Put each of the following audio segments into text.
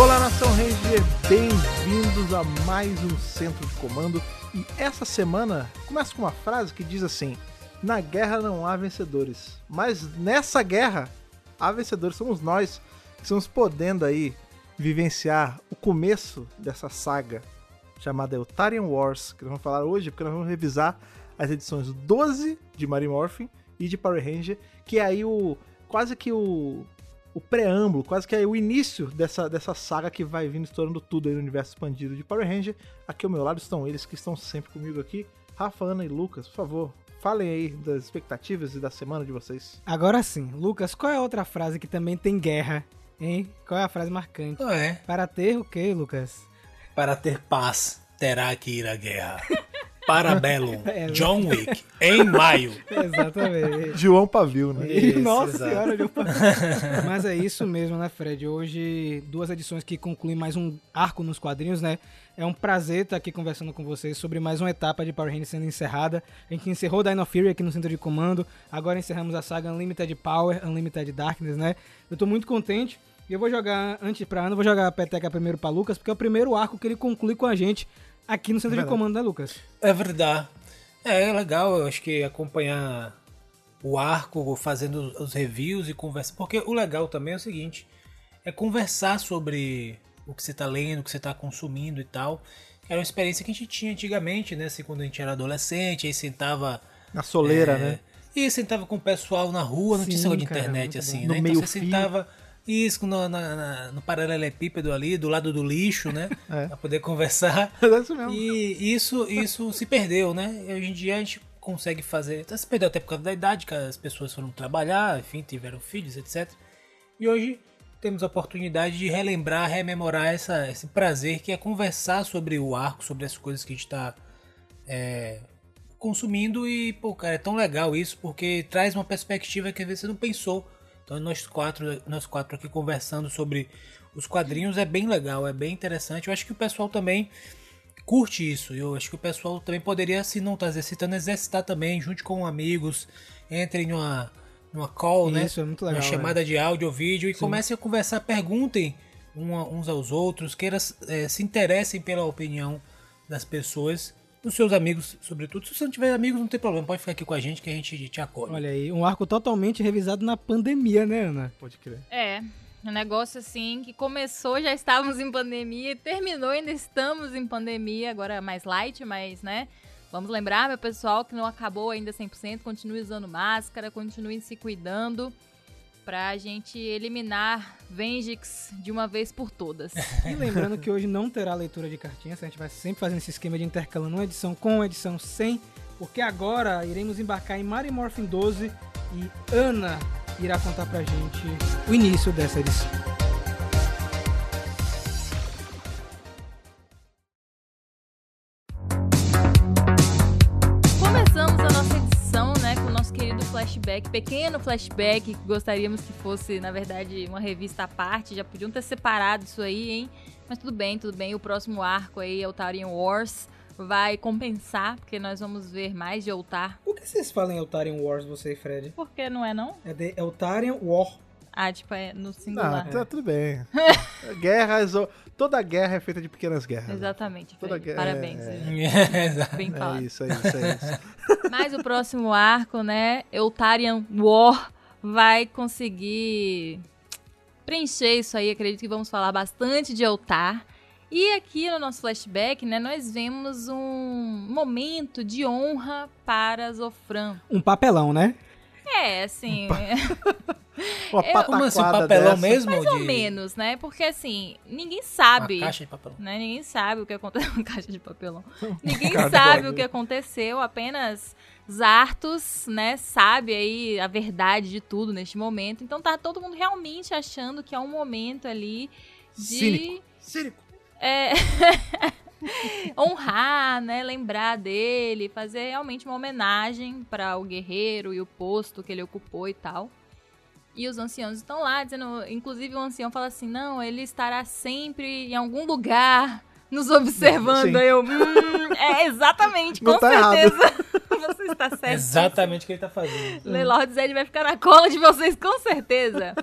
Olá, Nação Ranger, bem-vindos a mais um Centro de Comando. E essa semana começa com uma frase que diz assim: Na guerra não há vencedores, mas nessa guerra há vencedores. Somos nós que estamos podendo aí vivenciar o começo dessa saga chamada Eltarian Wars, que nós vamos falar hoje, porque nós vamos revisar as edições 12 de Mary Morphin e de Power Ranger, que é aí o quase que o, o preâmbulo, quase que é o início dessa, dessa saga que vai vindo estourando tudo aí no universo expandido de Power Ranger. Aqui ao meu lado estão eles que estão sempre comigo aqui, Rafa, Ana e Lucas, por favor. Falem aí das expectativas e da semana de vocês. Agora sim, Lucas, qual é a outra frase que também tem guerra, hein? Qual é a frase marcante? Não é. Para ter o quê, Lucas? Para ter paz, terá que ir à guerra. Parabellum, É, John Wick, em maio. Exatamente. João Pavio, né? Isso, Nossa exato. senhora, deu pra... Mas é isso mesmo, né, Fred? Hoje, duas edições que concluem mais um arco nos quadrinhos, né? É um prazer estar aqui conversando com vocês sobre mais uma etapa de Power Rangers sendo encerrada. A gente encerrou Dino Fury aqui no centro de comando, agora encerramos a saga Unlimited Power, Unlimited Darkness, né? Eu tô muito contente. E eu vou jogar, antes pra Ana, eu vou jogar a peteca primeiro pra Lucas, porque é o primeiro arco que ele conclui com a gente aqui no centro de comando, né, Lucas? É verdade. É, é legal, eu acho que acompanhar o arco, fazendo os reviews e conversar. Porque o legal também é o seguinte: é conversar sobre o que você tá lendo, o que você tá consumindo e tal. Era uma experiência que a gente tinha antigamente, né? Assim, quando a gente era adolescente, aí sentava. Na soleira, É, né? E sentava com o pessoal na rua, não tinha Sim, de cara, internet assim, bom. né? No Então meio você fio. sentava isso no, na- na- no paralelepípedo ali, do lado do lixo, né? É. Pra poder conversar. É isso mesmo. E isso, isso se perdeu, né? E hoje em dia a gente consegue fazer. Se perdeu até por causa da idade, que as pessoas foram trabalhar, enfim, tiveram filhos, etc. E hoje temos a oportunidade de relembrar, rememorar essa, esse prazer que é conversar sobre o arco, sobre as coisas que a gente está consumindo e, pô, cara, é tão legal isso porque traz uma perspectiva que às vezes você não pensou. Então nós quatro, nós quatro aqui conversando sobre os quadrinhos é bem legal, é bem interessante. Eu acho que o pessoal também curte isso. Eu acho que o pessoal também poderia, se não está exercitando, exercitar também, junto com amigos, entrem numa, numa call, né? Isso, é muito legal, Uma chamada de áudio ou vídeo e Sim. comecem a conversar, perguntem uma- uns aos outros, queiram, eh, se interessem pela opinião das pessoas, dos seus amigos, sobretudo. Se você não tiver amigos, não tem problema, pode ficar aqui com a gente que a gente te acolhe. Olha aí, um arco totalmente revisado na pandemia, né, Ana? Pode crer. É, um negócio assim que começou, já estávamos em pandemia, e terminou, ainda estamos em pandemia, agora mais light, mas, né? Vamos lembrar, meu pessoal, que não acabou ainda 100%, continue usando máscara, continue se cuidando pra gente eliminar Vengix de uma vez por todas. E lembrando que hoje não terá leitura de cartinhas, a gente vai sempre fazendo esse esquema de intercalando uma edição com uma edição sem, porque agora iremos embarcar em Mary Morphin 12 e Ana irá contar pra gente o início dessa edição. Flashback, pequeno flashback, que gostaríamos que fosse, na verdade, uma revista à parte. Já podiam ter separado isso aí, hein? Mas tudo bem, tudo bem. O próximo arco aí, Eltarian Wars, vai compensar, porque nós vamos ver mais de Eltar. Por que vocês falam em Eltarian Wars, você e Fred? Por que não é não? É de Eltarian War. Ah, tipo, é no Não, singular. tá tudo bem. Guerras, toda guerra é feita de pequenas guerras. Exatamente, Toda guerra- Parabéns. é, Exato. Bem É falado. isso, é isso, é isso. Mas o próximo arco, né, Eltarian War, vai conseguir preencher isso aí. Acredito que vamos falar bastante de Eltar. E aqui no nosso flashback, né, nós vemos um momento de honra para Zofran. Um papelão, né? É, assim, Uma Eu- Como assim, pataquada papelão dessa. mesmo? mais ou de... menos, né? Porque assim, ninguém Uma sabe. caixa de papelão. né? Ninguém sabe o que aconteceu. Uma caixa de papelão. Ninguém sabe o que aconteceu, apenas Zartos, né, sabe aí a verdade de tudo neste momento. Então tá todo mundo realmente achando que é um momento ali de Cínico. Cínico. é, honrar, né, lembrar dele, fazer realmente uma homenagem para o guerreiro e o posto que ele ocupou e tal. E os anciãos estão lá dizendo, inclusive o ancião fala assim: "Não, ele estará sempre em algum lugar nos observando". Sim. Eu, hum, é exatamente, Não com tá errado. certeza. Você está certo. Exatamente o que ele tá fazendo. Lelord Zed vai ficar na cola de vocês, com certeza.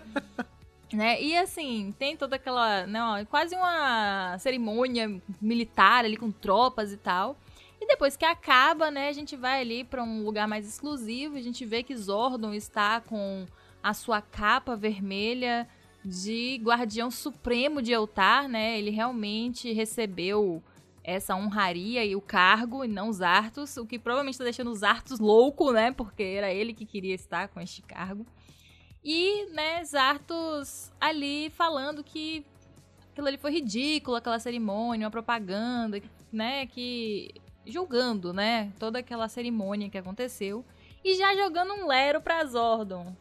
Né? E assim, tem toda aquela. Não, quase uma cerimônia militar ali com tropas e tal. E depois que acaba, né, a gente vai ali para um lugar mais exclusivo. A gente vê que Zordon está com a sua capa vermelha de guardião supremo de Eltar, né? Ele realmente recebeu essa honraria e o cargo, e não os Artos, o que provavelmente está deixando os Artos louco, né? Porque era ele que queria estar com este cargo. E, né, Zartos ali falando que aquilo ali foi ridículo, aquela cerimônia, uma propaganda, né, que julgando, né, toda aquela cerimônia que aconteceu e já jogando um lero pra Zordon.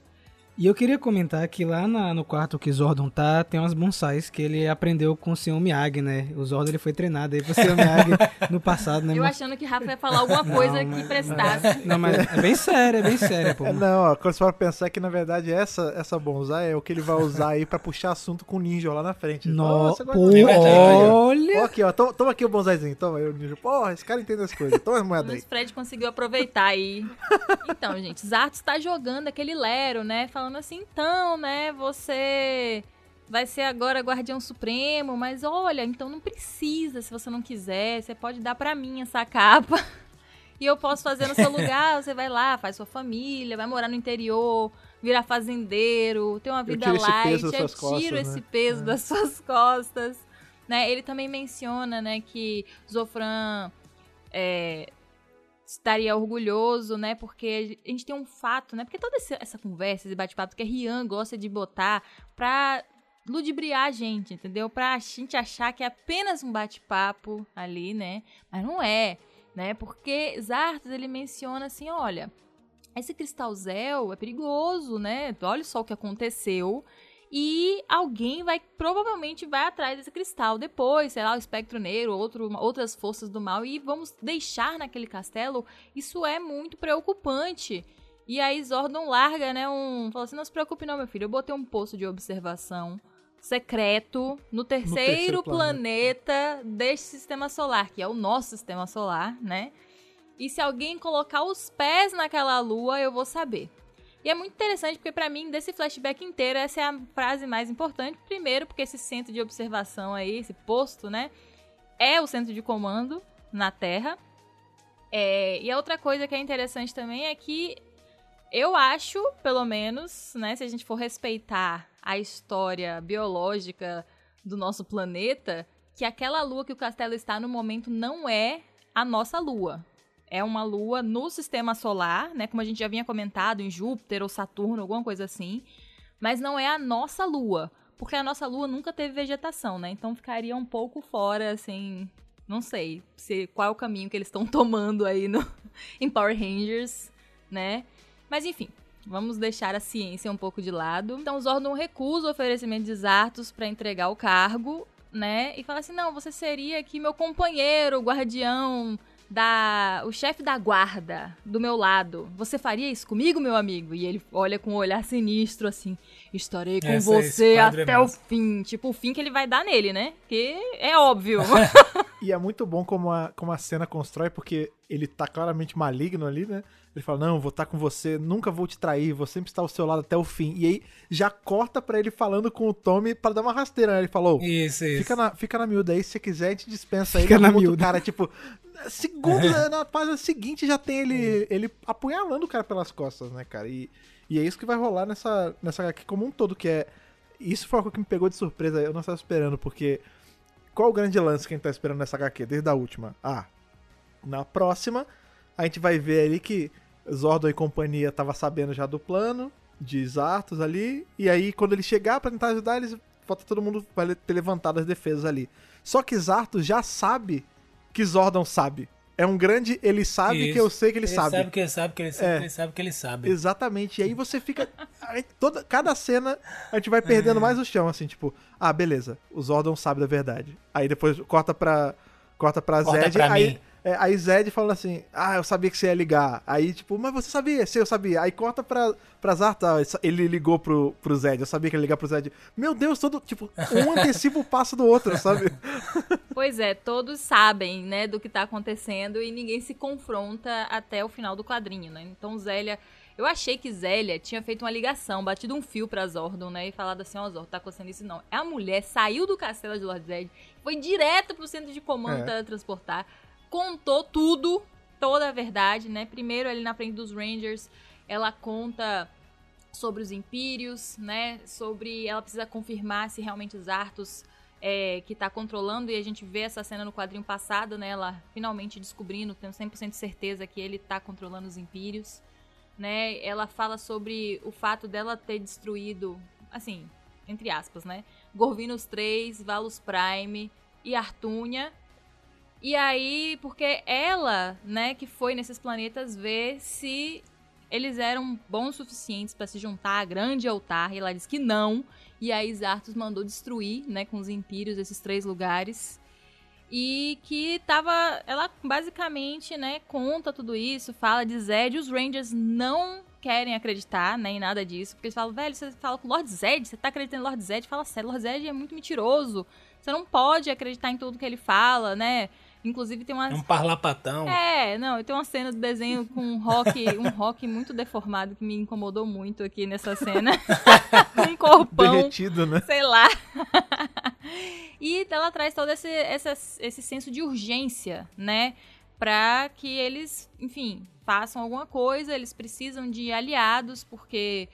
E eu queria comentar que lá na, no quarto que Zordon tá, tem umas bonsais que ele aprendeu com o Sr. Miyagi, né? O Zordon ele foi treinado aí pro Sr. Miyagi no passado, né? Eu achando que Rafa ia falar alguma coisa não, que prestasse. Não, mas é bem sério, é bem sério, pô. Não, ó, quando você for pensar que na verdade essa, essa bonsai é o que ele vai usar aí pra puxar assunto com o ninja lá na frente. Nossa, pô, olha! Ó, aqui, ó, toma, toma, aqui o bonsaizinho, toma aí o ninja. Porra, esse cara entende as coisas, toma as moedas aí. Mas Fred conseguiu aproveitar aí. Então, gente, Zartos tá jogando aquele lero, né? Falando assim, então né? Você vai ser agora guardião supremo, mas olha, então não precisa, se você não quiser, você pode dar para mim essa capa. E eu posso fazer no seu lugar, você vai lá, faz sua família, vai morar no interior, virar fazendeiro, ter uma vida eu light, eu tiro costas, esse né? peso é. das suas costas. Né? Ele também menciona, né, que Zofran é, estaria orgulhoso, né? Porque a gente tem um fato, né? Porque toda essa conversa, esse bate-papo que a Rian gosta de botar pra ludibriar a gente, entendeu? Pra gente achar que é apenas um bate-papo ali, né? Mas não é, né? Porque Zartos, ele menciona assim, olha, esse cristal Zel é perigoso, né? Olha só o que aconteceu e alguém vai provavelmente vai atrás desse cristal depois, sei lá, o espectro negro, outro, outras forças do mal e vamos deixar naquele castelo. Isso é muito preocupante. E aí Zordon larga, né, um, fala assim, não se preocupe não, meu filho, eu botei um posto de observação secreto no terceiro, no terceiro planeta. planeta deste sistema solar, que é o nosso sistema solar, né? E se alguém colocar os pés naquela lua, eu vou saber. E é muito interessante porque para mim desse flashback inteiro essa é a frase mais importante. Primeiro porque esse centro de observação aí, esse posto, né, é o centro de comando na Terra. É, e a outra coisa que é interessante também é que eu acho, pelo menos, né, se a gente for respeitar a história biológica do nosso planeta, que aquela lua que o castelo está no momento não é a nossa lua é uma lua no sistema solar, né? Como a gente já vinha comentado em Júpiter ou Saturno, alguma coisa assim. Mas não é a nossa lua, porque a nossa lua nunca teve vegetação, né? Então ficaria um pouco fora, assim. Não sei se, qual é o caminho que eles estão tomando aí no, em Power Rangers, né? Mas enfim, vamos deixar a ciência um pouco de lado. Então Zordon recusa o oferecimento de Zartos para entregar o cargo, né? E fala assim: não, você seria aqui meu companheiro, guardião da o chefe da guarda do meu lado. Você faria isso comigo, meu amigo? E ele olha com um olhar sinistro assim: "Estarei com Essa você até é o fim". Tipo, o fim que ele vai dar nele, né? Que é óbvio. e é muito bom como a, como a cena constrói, porque ele tá claramente maligno ali, né? Ele fala: Não, vou estar tá com você, nunca vou te trair, vou sempre estar ao seu lado até o fim. E aí já corta pra ele falando com o Tommy para dar uma rasteira, né? Ele falou: Isso, isso. Fica na, fica na miúda aí, se você quiser, a gente dispensa fica ele. Na miúda. cara, tipo, segundo, na página seguinte já tem ele, ele apunhalando o cara pelas costas, né, cara? E, e é isso que vai rolar nessa, nessa aqui como um todo, que é. Isso foi algo que me pegou de surpresa, eu não estava esperando, porque. Qual o grande lance que a gente tá esperando nessa HQ, desde a última? Ah, na próxima, a gente vai ver ali que Zordon e companhia tava sabendo já do plano de Zartos ali, e aí quando ele chegar para tentar ajudar, eles falta todo mundo vai ter levantado as defesas ali. Só que Zartos já sabe que Zordon sabe. É um grande, ele sabe Isso. que eu sei que ele, ele sabe. sabe que ele sabe que ele sabe é. que ele sabe que ele sabe. Exatamente. E aí você fica toda cada cena a gente vai perdendo é. mais o chão assim, tipo, ah, beleza, o Zordon sabe da verdade. Aí depois corta pra corta pra corta Zed, pra aí mim. É, aí Zed falando assim, ah, eu sabia que você ia ligar. Aí, tipo, mas você sabia? Sim, eu sabia. Aí corta pra, pra Zarta, ele ligou pro, pro Zed, eu sabia que ele ia ligar pro Zed. Meu Deus, todo, tipo, um antecipa o passo do outro, sabe? Pois é, todos sabem, né, do que tá acontecendo e ninguém se confronta até o final do quadrinho, né? Então Zélia Eu achei que Zélia tinha feito uma ligação, batido um fio pra Zordon, né? E falado assim, ó, oh, Zordon, tá acontecendo isso não. A mulher saiu do castelo de Lord Zed, foi direto pro centro de comando é. teletransportar, contou tudo, toda a verdade, né? Primeiro ali na frente dos Rangers, ela conta sobre os Impérios, né? Sobre ela precisa confirmar se realmente os Arthos é, que está controlando, e a gente vê essa cena no quadrinho passado, né? Ela finalmente descobrindo, tendo 100% de certeza que ele está controlando os Impérios, né? Ela fala sobre o fato dela ter destruído, assim, entre aspas, né? Gorvinos 3, Valus Prime e Artúnia. E aí, porque ela, né, que foi nesses planetas ver se eles eram bons suficientes para se juntar a grande altar, e ela diz que não. E aí Zartos mandou destruir, né, com os impérios esses três lugares. E que tava, ela basicamente, né, conta tudo isso, fala de Zed, os Rangers não querem acreditar, né, em nada disso, porque eles falam, velho, você fala com Lord Zed, você tá acreditando em Lord Zed? Fala sério, Lord Zed é muito mentiroso. Você não pode acreditar em tudo que ele fala, né? Inclusive tem uma. É um parlapatão. É, não, tem uma cena do desenho com um rock, um rock muito deformado que me incomodou muito aqui nessa cena. um corpão. Derretido, né? Sei lá. e ela traz todo esse, esse, esse senso de urgência, né? Pra que eles, enfim, façam alguma coisa, eles precisam de aliados, porque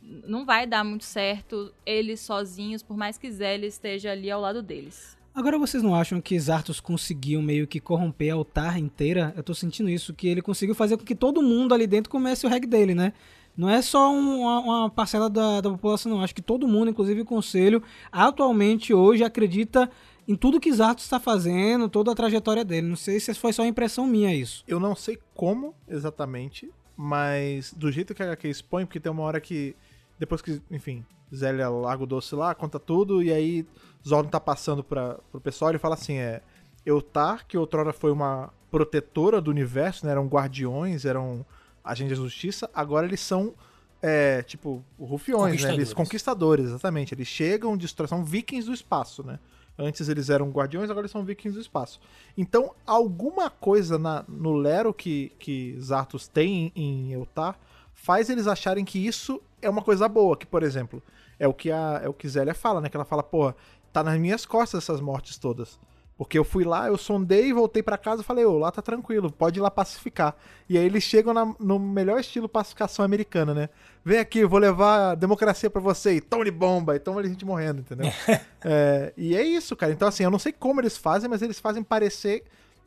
não vai dar muito certo eles sozinhos, por mais que Zé esteja ali ao lado deles. Agora vocês não acham que Zartos conseguiu meio que corromper a altar inteira? Eu tô sentindo isso, que ele conseguiu fazer com que todo mundo ali dentro comece o reg dele, né? Não é só um, uma, uma, parcela da, da população, não. Acho que todo mundo, inclusive o conselho, atualmente hoje acredita em tudo que Zartos está fazendo, toda a trajetória dele. Não sei se foi só impressão minha isso. Eu não sei como exatamente, mas do jeito que a HQ expõe, porque tem uma hora que, depois que, enfim, Zélia larga o doce lá, conta tudo, e aí Zordon tá passando para pro pessoal e fala assim, é... Eutar, que outrora foi uma protetora do universo, né? Eram guardiões, eram agentes de justiça, agora eles são, é, tipo, rufiões, né? Eles conquistadores, exatamente. Eles chegam, destroem, são vikings do espaço, né? Antes eles eram guardiões, agora eles são vikings do espaço. Então, alguma coisa na, no Lero que, que Zartos tem em Eutar faz eles acharem que isso é uma coisa boa. Que, por exemplo, é o que a é o que Zélia fala, né? Que ela fala, pô, tá nas minhas costas essas mortes todas. Porque eu fui lá, eu sondei, voltei para casa e falei, ô, lá tá tranquilo, pode ir lá pacificar. E aí eles chegam na, no melhor estilo pacificação americana, né? Vem aqui, eu vou levar a democracia para você, e tome bomba, e toma a gente morrendo, entendeu? é, e é isso, cara. Então, assim, eu não sei como eles fazem, mas eles fazem parecer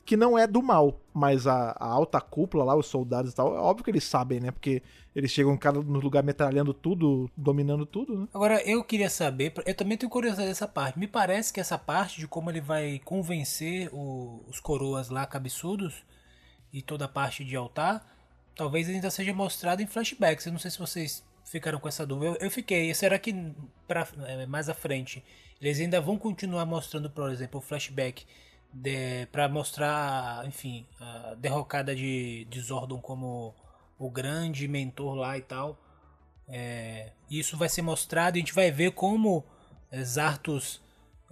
que não é do mal, mas a, a, alta cúpula lá, os soldados e tal, é óbvio que eles sabem, né? Porque eles chegam cada no lugar metralhando tudo, dominando tudo, né? Agora, eu queria saber, eu também tenho curiosidade dessa parte. Me parece que essa parte de como ele vai convencer o, os coroas lá cabeçudos e toda a parte de altar, talvez ainda seja mostrado em flashbacks. Eu não sei se vocês ficaram com essa dúvida. Eu, eu fiquei. Será que pra, é, mais à frente eles ainda vão continuar mostrando, por exemplo, o flashback para mostrar, enfim, a derrocada de, de Zordon como o grande mentor lá e tal. É, isso vai ser mostrado e a gente vai ver como Zartos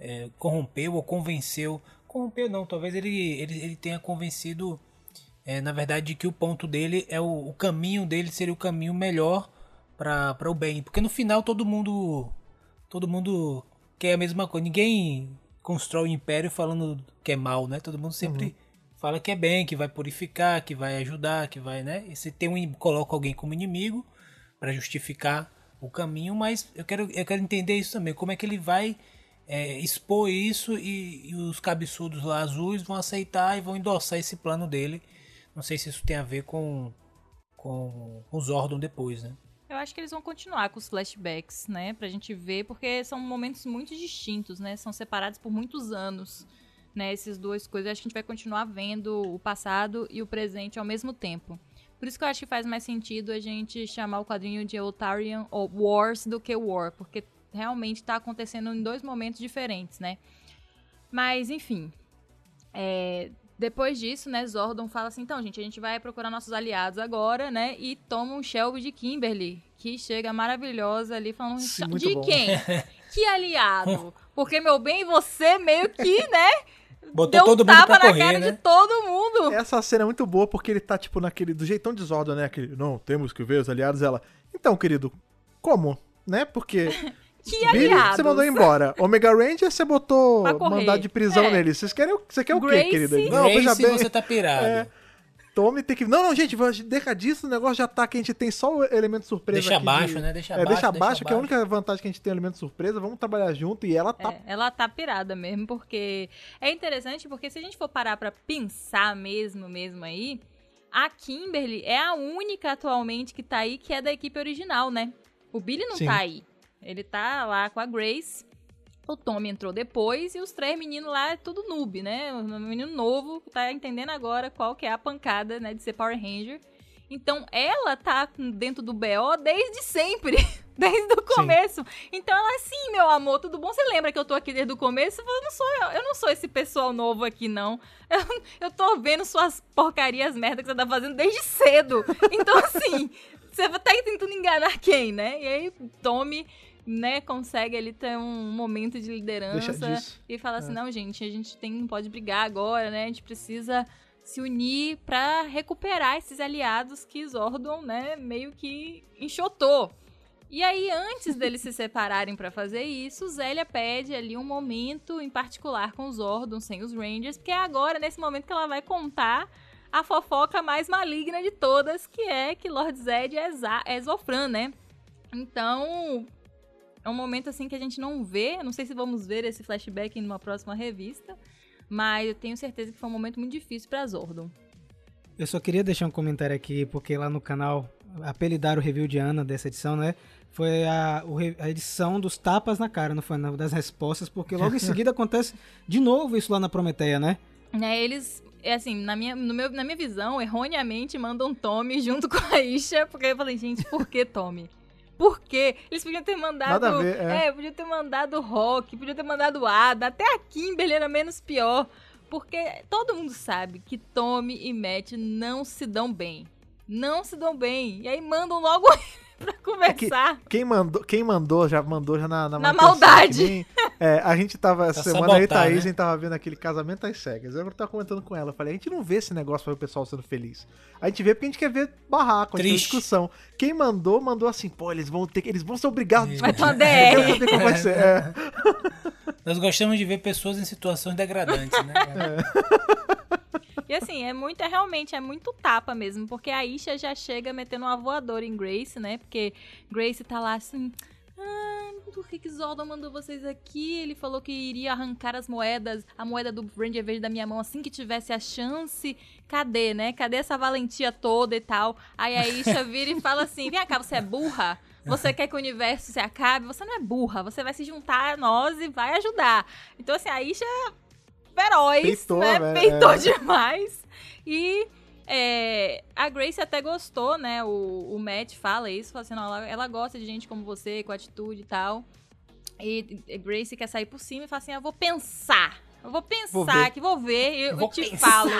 é, corrompeu ou convenceu. Corrompeu não, talvez ele, ele, ele tenha convencido, é, na verdade, que o ponto dele é o, o caminho dele seria o caminho melhor para o bem. Porque no final todo mundo todo mundo quer a mesma coisa. Ninguém constrói o império falando que é mal, né? Todo mundo sempre uhum. fala que é bem, que vai purificar, que vai ajudar, que vai, né? E se tem um coloca alguém como inimigo para justificar o caminho, mas eu quero eu quero entender isso também, como é que ele vai é, expor isso e, e, os cabeçudos lá azuis vão aceitar e vão endossar esse plano dele. Não sei se isso tem a ver com com os Zordon depois, né? Eu acho que eles vão continuar com os flashbacks, né? Pra gente ver, porque são momentos muito distintos, né? São separados por muitos anos, né? Essas duas coisas. Eu acho que a gente vai continuar vendo o passado e o presente ao mesmo tempo. Por isso que eu acho que faz mais sentido a gente chamar o quadrinho de Otarian ou Wars do que War, porque realmente tá acontecendo em dois momentos diferentes, né? Mas, enfim. É, depois disso, né, Zordon fala assim: então, gente, a gente vai procurar nossos aliados agora, né? E toma um Shelby de Kimberly, que chega maravilhosa ali, falando: Sim, de bom. quem? que aliado? Porque, meu bem, você meio que, né? Botou deu um todo mundo tapa pra na correr, cara né? de todo mundo. Essa cena é muito boa porque ele tá, tipo, naquele. Do jeitão de Zordon, né? Aquele. Não, temos que ver os aliados. Ela. Então, querido, como? Né? Porque. Que Billy, aliados. você mandou embora. Omega Ranger, você botou mandado de prisão É. nele. Vocês querem, o- você quer o quê, querido? Não, veja Grace, bem. você tá pirado. É. Tommy tem que. Não, não, gente, deixa disso, o negócio já tá que a gente tem só o elemento surpresa. Deixa aqui de- abaixo, né? Deixa é, abaixo, deixa deixa abaixo, que é a abaixo. única vantagem que a gente tem é o elemento surpresa. Vamos trabalhar junto e ela tá. É, ela tá pirada mesmo, porque é interessante, porque se a gente for parar pra pensar mesmo, mesmo aí, a Kimberly é a única atualmente que tá aí que é da equipe original, né? O Billy não Sim. tá aí. Ele tá lá com a Grace. O Tommy entrou depois e os três meninos lá é tudo noob, né? O menino novo que tá entendendo agora qual que é a pancada, né, de ser Power Ranger. Então ela tá dentro do BO desde sempre, desde o começo. Então ela, sim, meu amor, tudo bom? Você lembra que eu tô aqui desde o começo? Eu não sou eu, eu não sou esse pessoal novo aqui, não. Eu, eu tô vendo suas porcarias merda que você tá fazendo desde cedo. Então, assim, você tá tentando enganar quem, né? E aí, Tommy, né, consegue ali ter um momento de liderança e fala É. assim, não, gente, a gente tem, não pode brigar agora, né? A gente precisa se unir pra recuperar esses aliados que Zordon, né, meio que enxotou. E aí, antes deles se separarem pra fazer isso, Zélia pede ali um momento em particular com os Zordon, sem os Rangers, porque é agora, nesse momento, que ela vai contar a fofoca mais maligna de todas, que é que Lord Zed é, é Zofran, né? Então, é um momento assim que a gente não vê. Não sei se vamos ver esse flashback em uma próxima revista. Mas eu tenho certeza que foi um momento muito difícil pra Zordon. Eu só queria deixar um comentário aqui, porque lá no canal apelidaram o review de Ana dessa edição, né? Foi a, a edição dos tapas na cara, não foi não, das respostas, porque logo em seguida acontece de novo isso lá na Prometeia, né? Né, eles, é assim, na minha, no meu, na minha visão, erroneamente mandam Tommy junto com a Isha, porque eu falei, gente, por que Tommy? Por quê? Eles podiam ter mandado. Ver, é. é. podiam ter mandado Rock, podiam ter mandado Ada, até a Kimberly era menos pior. Porque todo mundo sabe que Tommy e Matt não se dão bem. Não se dão bem. E aí mandam logo pra conversar. Quem mandou, quem mandou já mandou já na, na, Na maldade. que nem- é, a gente tava essa semana aí, Thaís, né? a gente tava vendo aquele casamento às cegas. Eu tava comentando com ela, eu falei, a gente não vê esse negócio pra ver o pessoal sendo feliz. A gente vê porque a gente quer ver barraco, a gente quer ver Triste. discussão. Quem mandou, mandou assim, pô, eles vão ter que, eles vão ser obrigados a Vai discutir. uma Eu DR. saber como vai ser. É. Nós gostamos de ver pessoas em situações degradantes, né? E assim, é muito, é realmente, é muito tapa mesmo, porque a Isha já chega metendo uma voadora em Grace, né? Porque Grace tá lá assim. Ah, por que que Zordon mandou vocês aqui? Ele falou que iria arrancar as moedas, a moeda do Ranger Verde da minha mão assim que tivesse a chance. Cadê, né? Cadê essa valentia toda e tal? Aí a Isha vira e fala assim: vem cá, você é burra? Você quer que o universo se acabe? Você não é burra, você vai se juntar a nós e vai ajudar. Então, assim, a Isha Peitou, né? Peitou É. demais. E é, a Grace até gostou, né? O, o Matt fala isso, fala assim, ela, ela gosta de gente como você, com atitude e tal. E a Grace quer sair por cima e fala assim, eu vou pensar. Eu vou pensar Vou que vou ver, eu, eu te pensar. falo,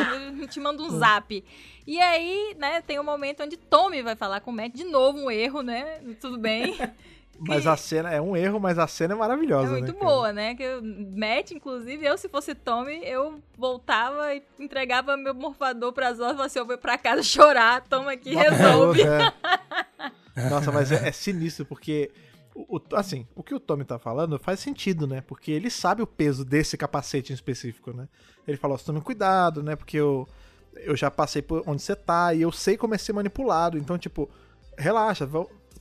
eu te mando um zap. E aí, né, tem um momento onde Tommy vai falar com o Matt, de novo um erro, né? Tudo bem. Mas a cena é um erro, mas a cena é É maravilhosa, muito né, boa, né? Que eu, Matt, inclusive, eu, se fosse Tommy, eu voltava e entregava meu morfador horas e falava assim, eu vou pra casa chorar, toma aqui, Bota resolve. é. Nossa, mas é, é sinistro, porque. o- o- assim, o que o Tommy tá falando faz sentido, né? Porque ele sabe o peso desse capacete em específico, né? Ele falou, tome cuidado, né? Porque eu, eu já passei por onde você tá e eu sei como é ser manipulado. Então, tipo, relaxa,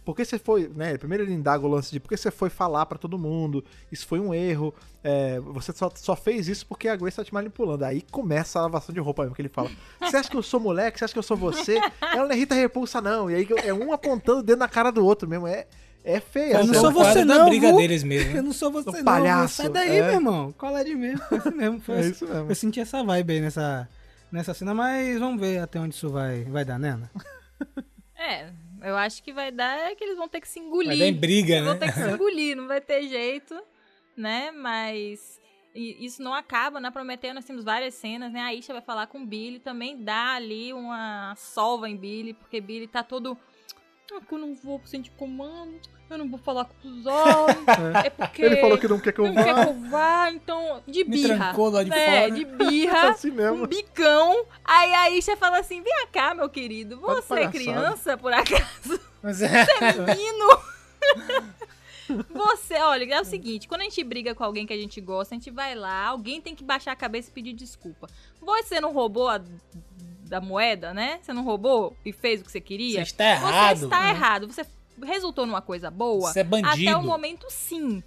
por que você foi, né? Primeiro ele indaga o lance de por que você foi falar pra todo mundo, isso foi um erro, é, você só, só fez isso porque a Grace tá te manipulando. Aí começa a lavação de roupa mesmo, que ele fala, você acha que eu sou moleque, você acha que eu sou você? Ela não é Rita Repulsa não, e aí é um apontando o dedo na cara do outro mesmo, é, é feio. Eu essa não é sou você não, briga deles mesmo. Eu não sou você O não, palhaço, sai daí, é. meu irmão. Cola de mesmo, foi assim mesmo. Foi É assim. isso mesmo. Eu senti essa vibe aí nessa, nessa cena, mas vamos ver até onde isso vai, vai dar, né, Ana? É, eu acho que vai dar é que eles vão ter que se engolir. Vai dar em briga, Eles vão né? ter que se engolir, não vai ter jeito, né? Mas e isso não acaba. Na Prometeu nós temos várias cenas, né? A Isha vai falar com o Billy, também dá ali uma solva em Billy, porque Billy tá todo "Ah, que eu não vou de comando, eu não vou falar com os homens, é porque Ele falou que não quer que eu não quer vá. que eu vá, então, de Me birra. trancou lá de é, fora. de birra, Assim mesmo. um bicão. Aí a Isha fala assim, vem cá, meu querido, você é criança, por acaso? Mas é. menino. Você, olha, é o seguinte, quando a gente briga com alguém que a gente gosta, a gente vai lá, alguém tem que baixar a cabeça e pedir desculpa. Você não roubou a da moeda, né? Você não roubou e fez o que você queria? Você está errado. Você está errado. Você resultou numa coisa boa? Você é bandido. Até o momento, sim.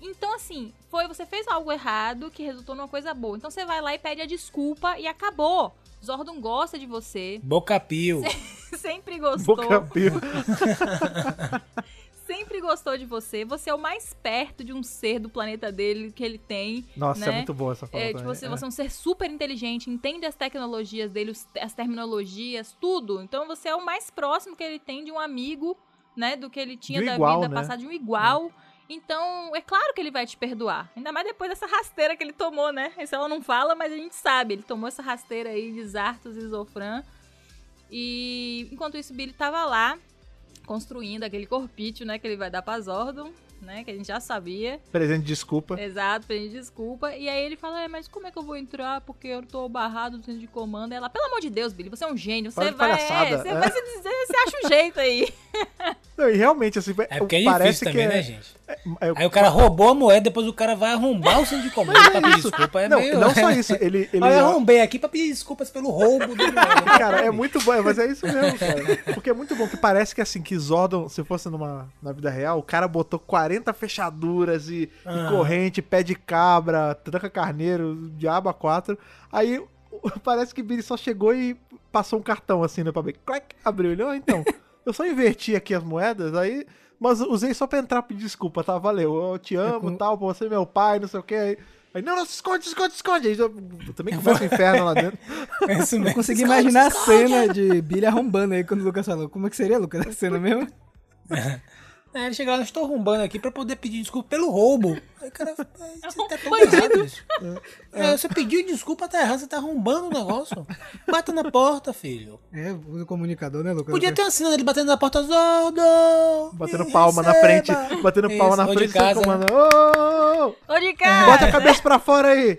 Então, assim, foi você fez algo errado que resultou numa coisa boa. Então você vai lá e pede a desculpa e acabou. Zordon gosta de você. Boca pio. Sempre gostou. Boca aberta. sempre gostou de você. Você é o mais perto de um ser do planeta dele que ele tem. Nossa, né? é muito boa essa fala É, tipo, você, É. você é um ser super inteligente, entende as tecnologias dele, as terminologias, tudo. Então você é o mais próximo que ele tem de um amigo, né? Do que ele tinha um da igual, vida né? passada, de um igual. Então, é claro que ele vai te perdoar. Ainda mais depois dessa rasteira que ele tomou, né? Isso ela não fala, mas a gente sabe. Ele tomou essa rasteira aí de Zartos e Zofran. E enquanto isso, Billy tava lá, construindo aquele corpício, né? Que ele vai dar pra Zordon, né? Que a gente já sabia. Presente de desculpa. Exato, pedindo desculpa. E aí ele fala, é, mas como é que eu vou entrar? Porque eu tô barrado no centro de comando. Ela, pelo amor de Deus, Billy, você é um gênio. Você de vai, é, você é. vai se dizer, você acha um jeito aí. Não, e realmente, assim, É porque é parece difícil que também, é, né, gente? é- Aí o cara roubou a moeda, depois o cara vai arrombar o centro de comando pra pedir desculpa. É não, meio... não só isso, ele. ele Aí eu arrombei aqui pra pedir desculpas pelo roubo do. Cara, é muito bom, mas é isso mesmo, cara. Porque é muito bom, que parece que assim, que Zordon, se fosse numa, na vida real, o cara botou 40 fechaduras e, e Ah. corrente, pé de cabra, tranca carneiro, diabo a quatro. Aí parece que Billy só chegou e passou um cartão assim, né, pra ver. Clac, abriu. Ele, ó, então, eu só inverti aqui as moedas, aí. Mas usei só pra entrar pedir desculpa, tá? Valeu. Eu te amo, com- tal, você é meu pai, não sei o que. Aí, aí, não, não, se esconde, esconde, esconde. Aí eu, eu também começa o inferno lá dentro. É isso Eu mesmo. consegui imaginar a cena de Billy arrombando aí quando o Lucas falou. Como é que seria, Lucas, a cena mesmo? É, ele chega lá, eu estou arrombando aqui pra poder pedir desculpa pelo roubo. Aí o cara, "Ai, você tá tão errado, bicho. É, você pediu desculpa, tá errado, você tá arrombando o negócio. Bata na porta, filho. É, o comunicador, né, Lucas? Podia ter uma cena dele batendo na porta, Zordo! Batendo palma na receba." frente, batendo palma Isso, na de frente, sem casa. comando. Ô, ô, ô, Ô, de cara! Bota a cabeça pra fora aí.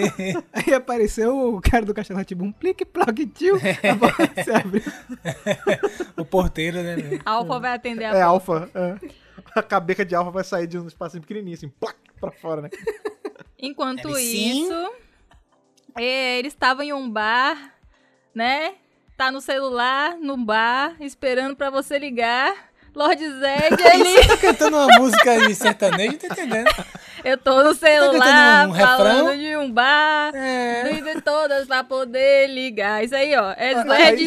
Aí apareceu o cara do castelo tipo um plique ploque tio. A porta se abriu. O porteiro, né? Alfa vai atender a É alfa. é. A cabeça de alfa vai sair de um espacinho pequenininho, assim, plac, pra fora, né? Enquanto Ele isso, é, ele estava em um bar, né? Tá no celular, no bar, esperando pra você ligar. Lord Zed, ele... Você tá cantando uma música de sertanejo, não tô entendendo. Eu tô no celular, cantando um falando de um bar. É. De todas pra poder ligar. Isso aí, ó. É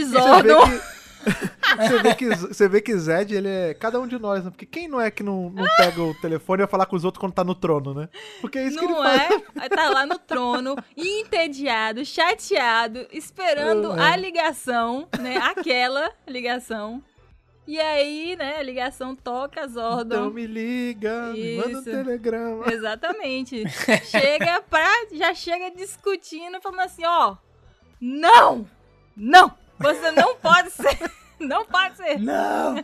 Zordon. vê que- Você vê, que, você vê que Zed, ele é cada um de nós, né? Porque quem não é que não, não pega o telefone e vai falar com os outros quando tá no trono, né? Porque é isso que ele Não faz. é? Aí Tá lá no trono, entediado, chateado, esperando É. a ligação, né? Aquela ligação. E aí, né, a ligação toca Então Zordon. me liga, me manda um Isso. telegrama. Exatamente. chega pra. Já chega discutindo, falando assim, ó. Não! Não! Você não pode ser. Não pode ser. Não!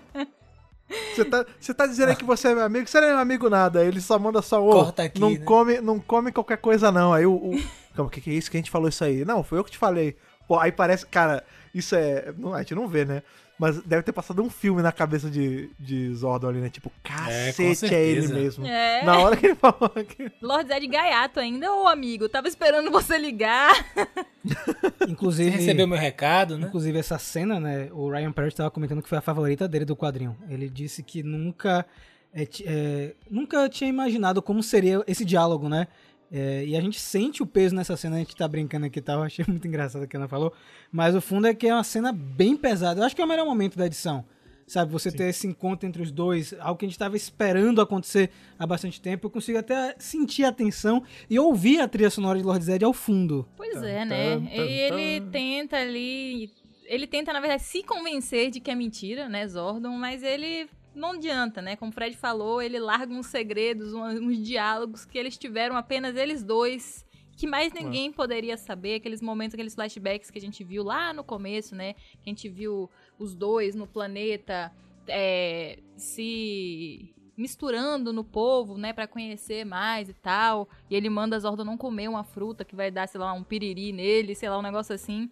Você tá, você tá dizendo aí que você é meu amigo? Você não é meu amigo nada. Ele só manda só, ô, Corta aqui, não, né? come, não come qualquer coisa não. Aí o... o Calma, o que, que é isso que a gente falou isso aí? Não, foi eu que te falei. Pô, aí parece, cara, isso é... não, A gente não vê, né? Mas deve ter passado um filme na cabeça de, de Zordon ali, né? Tipo, É, cacete, é, ele certeza. mesmo. É. Na hora que ele falou aqui. Lord Zed Gaiato ainda, ô amigo. Tava esperando você ligar. Você Inclusive, recebeu meu recado, né? inclusive essa cena, né? O Ryan Parrott estava comentando que foi a favorita dele do quadrinho. Ele disse que nunca, é, é, nunca tinha imaginado como seria esse diálogo, né? É, e a gente sente o peso nessa cena, a gente tá brincando aqui e tal, eu achei muito engraçado o que a Ana falou. Mas o fundo é que é uma cena bem pesada. Eu acho que é o melhor momento da edição. Sabe, você ter esse encontro entre os dois, algo que a gente estava esperando acontecer há bastante tempo. Eu consigo até sentir a tensão e ouvir a trilha sonora de Lord Zed ao fundo. Pois é, né? E ele tenta ali. Ele tenta, na verdade, se convencer de que é mentira, né, Zordon? Mas ele não adianta, né? Como o Fred falou, ele larga uns segredos, uns, diálogos que eles tiveram apenas eles dois. Que mais ninguém poderia saber, aqueles momentos, aqueles flashbacks que a gente viu lá no começo, né? Que a gente viu os dois no planeta é, se misturando no povo, né, para conhecer mais e tal. E ele manda Zordon não comer uma fruta que vai dar, sei lá, um piriri nele, sei lá, um negócio assim.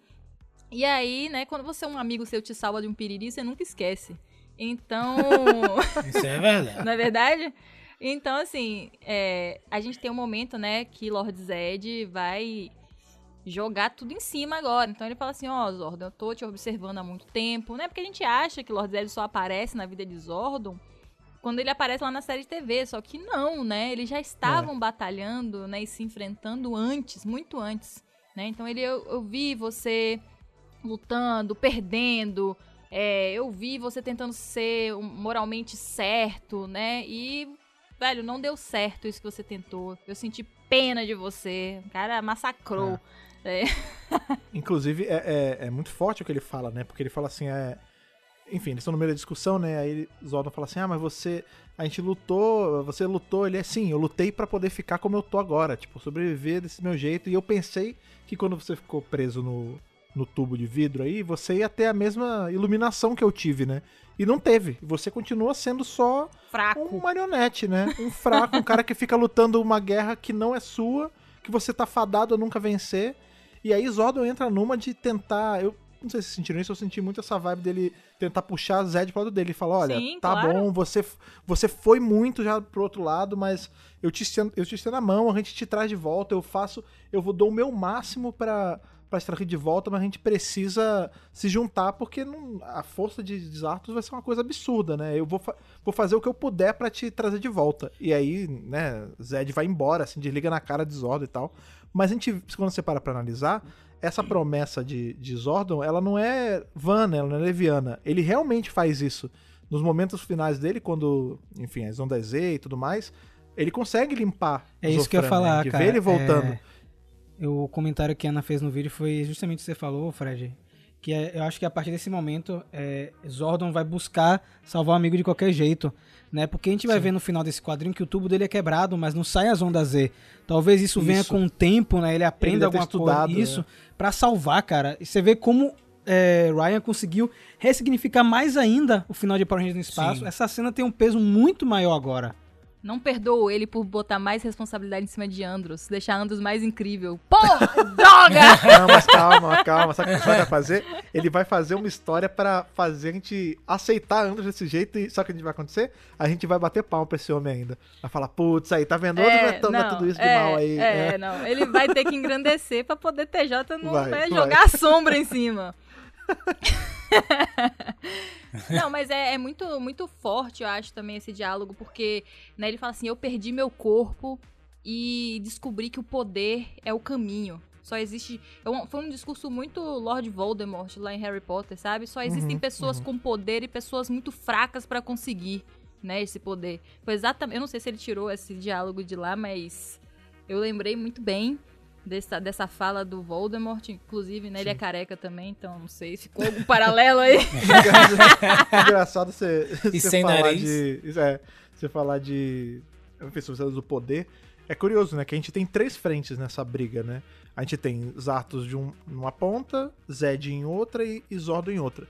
E aí, né, quando você um amigo seu te salva de um piriri, você nunca esquece. Então. Isso é verdade. Não é verdade? Então, assim, é, a gente tem um momento, né, que Lord Zed vai jogar tudo em cima agora. Então ele fala assim, ó, oh, Zordon, eu tô te observando há muito tempo, né? Porque a gente acha que Lord Zed só aparece na vida de Zordon quando ele aparece lá na série de TV, só que não, né? Eles já estavam é. batalhando, né, e se enfrentando antes, muito antes, né? Então ele eu, eu vi você lutando, perdendo, é, eu vi você tentando ser moralmente certo, né? E velho, não deu certo isso que você tentou. Eu senti pena de você. O cara massacrou. É. É. Inclusive, é, é, é, muito forte o que ele fala, né? Porque ele fala assim, é, enfim, eles estão no meio da discussão, né? Aí Zordon fala assim: "Ah, mas você, a gente lutou, você lutou". Ele é sim, eu lutei para poder ficar como eu tô agora, tipo, sobreviver desse meu jeito. E eu pensei que quando você ficou preso no, no tubo de vidro aí, você ia ter a mesma iluminação que eu tive, né? E não teve. Você continua sendo só fraco. um marionete, né? Um fraco, um cara que fica lutando uma guerra que não é sua, que você tá fadado a nunca vencer. E aí Zordon entra numa de tentar. Eu não sei se sentiram isso, eu senti muito essa vibe dele tentar puxar Zed pro lado dele e falar, olha, Sim, tá claro. bom, você, você foi muito já pro outro lado, mas eu te estendo, eu te estendo a mão, a gente te traz de volta, eu faço, eu vou dar o meu máximo para para extrair de volta, mas a gente precisa se juntar porque não, a força de Zartos vai ser uma coisa absurda, né? Eu vou, fa vou fazer o que eu puder para te trazer de volta. E aí, né, Zed vai embora, assim, desliga na cara de Zordon e tal. Mas a gente, quando você para pra analisar, essa promessa de, de Zordon, ela não é vã, né? Ela não é leviana. Ele realmente faz isso. Nos momentos finais dele, quando, enfim, as ondas Z e tudo mais, ele consegue limpar É isso que eu ia falar, né? de cara. ver ele voltando. É, o comentário que a Ana fez no vídeo foi justamente o que você falou, Fred. Que é, eu acho que a partir desse momento, é, Zordon vai buscar salvar o amigo de qualquer jeito né? Porque a gente vai Sim. ver no final desse quadrinho que o tubo dele é quebrado, mas não sai as ondas Z. Talvez isso, isso. venha com o tempo, né? Ele aprenda ele alguma estudado, coisa isso é. para salvar, cara. E você vê como é, Ryan conseguiu ressignificar mais ainda o final de Power Rangers no espaço. Sim. Essa cena tem um peso muito maior agora. Não perdoo ele por botar mais responsabilidade em cima de Andros, deixar Andros mais incrível. Porra, droga! Não, mas calma, calma. Sabe o que ele vai fazer? Ele vai fazer uma história para fazer a gente aceitar Andros desse jeito e sabe o que a gente vai acontecer? A gente vai bater palma pra esse homem ainda. Vai falar, putz, aí, tá vendo? É, não, é tudo isso de é, mal aí. É, é, não. Ele vai ter que engrandecer pra poder TJ não vai, né, jogar a sombra em cima. Não, mas é, é, muito, muito forte, eu acho, também esse diálogo, porque né, ele fala assim: eu perdi meu corpo e descobri que o poder é o caminho. Só existe. É foi um discurso muito Lord Voldemort lá em Harry Potter, sabe? Só existem uhum, pessoas uhum. com poder e pessoas muito fracas para conseguir, né, esse poder. Foi exatamente. Eu não sei se ele tirou esse diálogo de lá, mas eu lembrei muito bem dessa, dessa fala do Voldemort, inclusive, né? Ele é careca também, então não sei se ficou algum paralelo aí. Engraçado você, e você sem falar nariz. de. É, você falar de. Pessoas do poder. É curioso, né? Que a gente tem três frentes nessa briga, né? A gente tem Zartos de um, uma ponta, Zed em outra e, e Zordo em outra.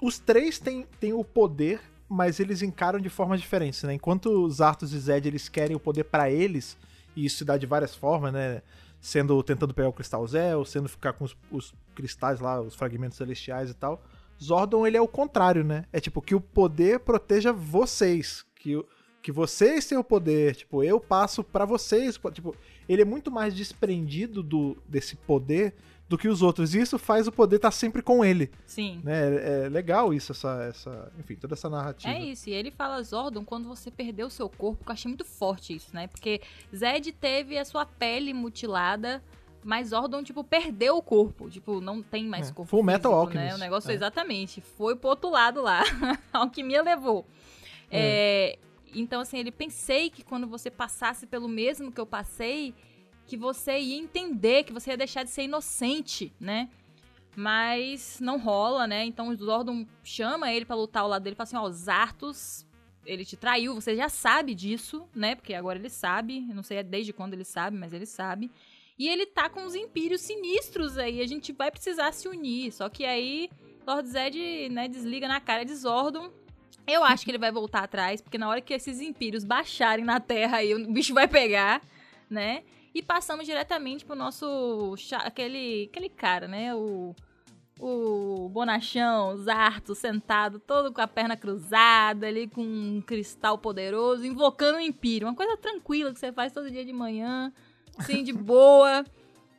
Os três têm, têm o poder, mas eles encaram de formas diferentes, né? Enquanto Zartos e Zed eles querem o poder para eles, e isso se dá de várias formas, né? Sendo tentando pegar o cristal Zell, sendo ficar com os, os, cristais lá, os fragmentos celestiais e tal. Zordon, ele é o contrário, né? É tipo que o poder proteja vocês, que, que vocês têm o poder, tipo, eu passo para vocês, tipo, ele é muito mais desprendido do desse poder do que os outros. E isso faz o poder estar tá sempre com ele. Sim. Né? É, é legal isso, essa, essa. Enfim, toda essa narrativa. É isso. E ele fala Zordon quando você perdeu o seu corpo, que eu achei muito forte isso, né? Porque Zed teve a sua pele mutilada. Mas Zordon, tipo, perdeu o corpo. Tipo, não tem mais é, corpo. Full Metal Alchemist. Né? O negócio, é. exatamente. Foi pro outro lado lá. a alquimia levou. É. é. então, assim, ele pensei que quando você passasse pelo mesmo que eu passei, que você ia entender, que você ia deixar de ser inocente, né? Mas não rola, né? Então o Zordon chama ele para lutar ao lado dele e fala assim: ó, Zartos, ele te traiu, você já sabe disso, né? Porque agora ele sabe, eu não sei desde quando ele sabe, mas ele sabe. E ele tá com os impérios sinistros aí, a gente vai precisar se unir. Só que aí Lord Zed, né, desliga na cara de Zordon Eu acho que ele vai voltar atrás, porque na hora que esses impérios baixarem na Terra, aí o bicho vai pegar, né? E passamos diretamente pro nosso. aquele, aquele cara, né? O. O bonachão, Zarto, sentado, todo com a perna cruzada, ali com um cristal poderoso, invocando o Império. Uma coisa tranquila que você faz todo dia de manhã, assim, de boa.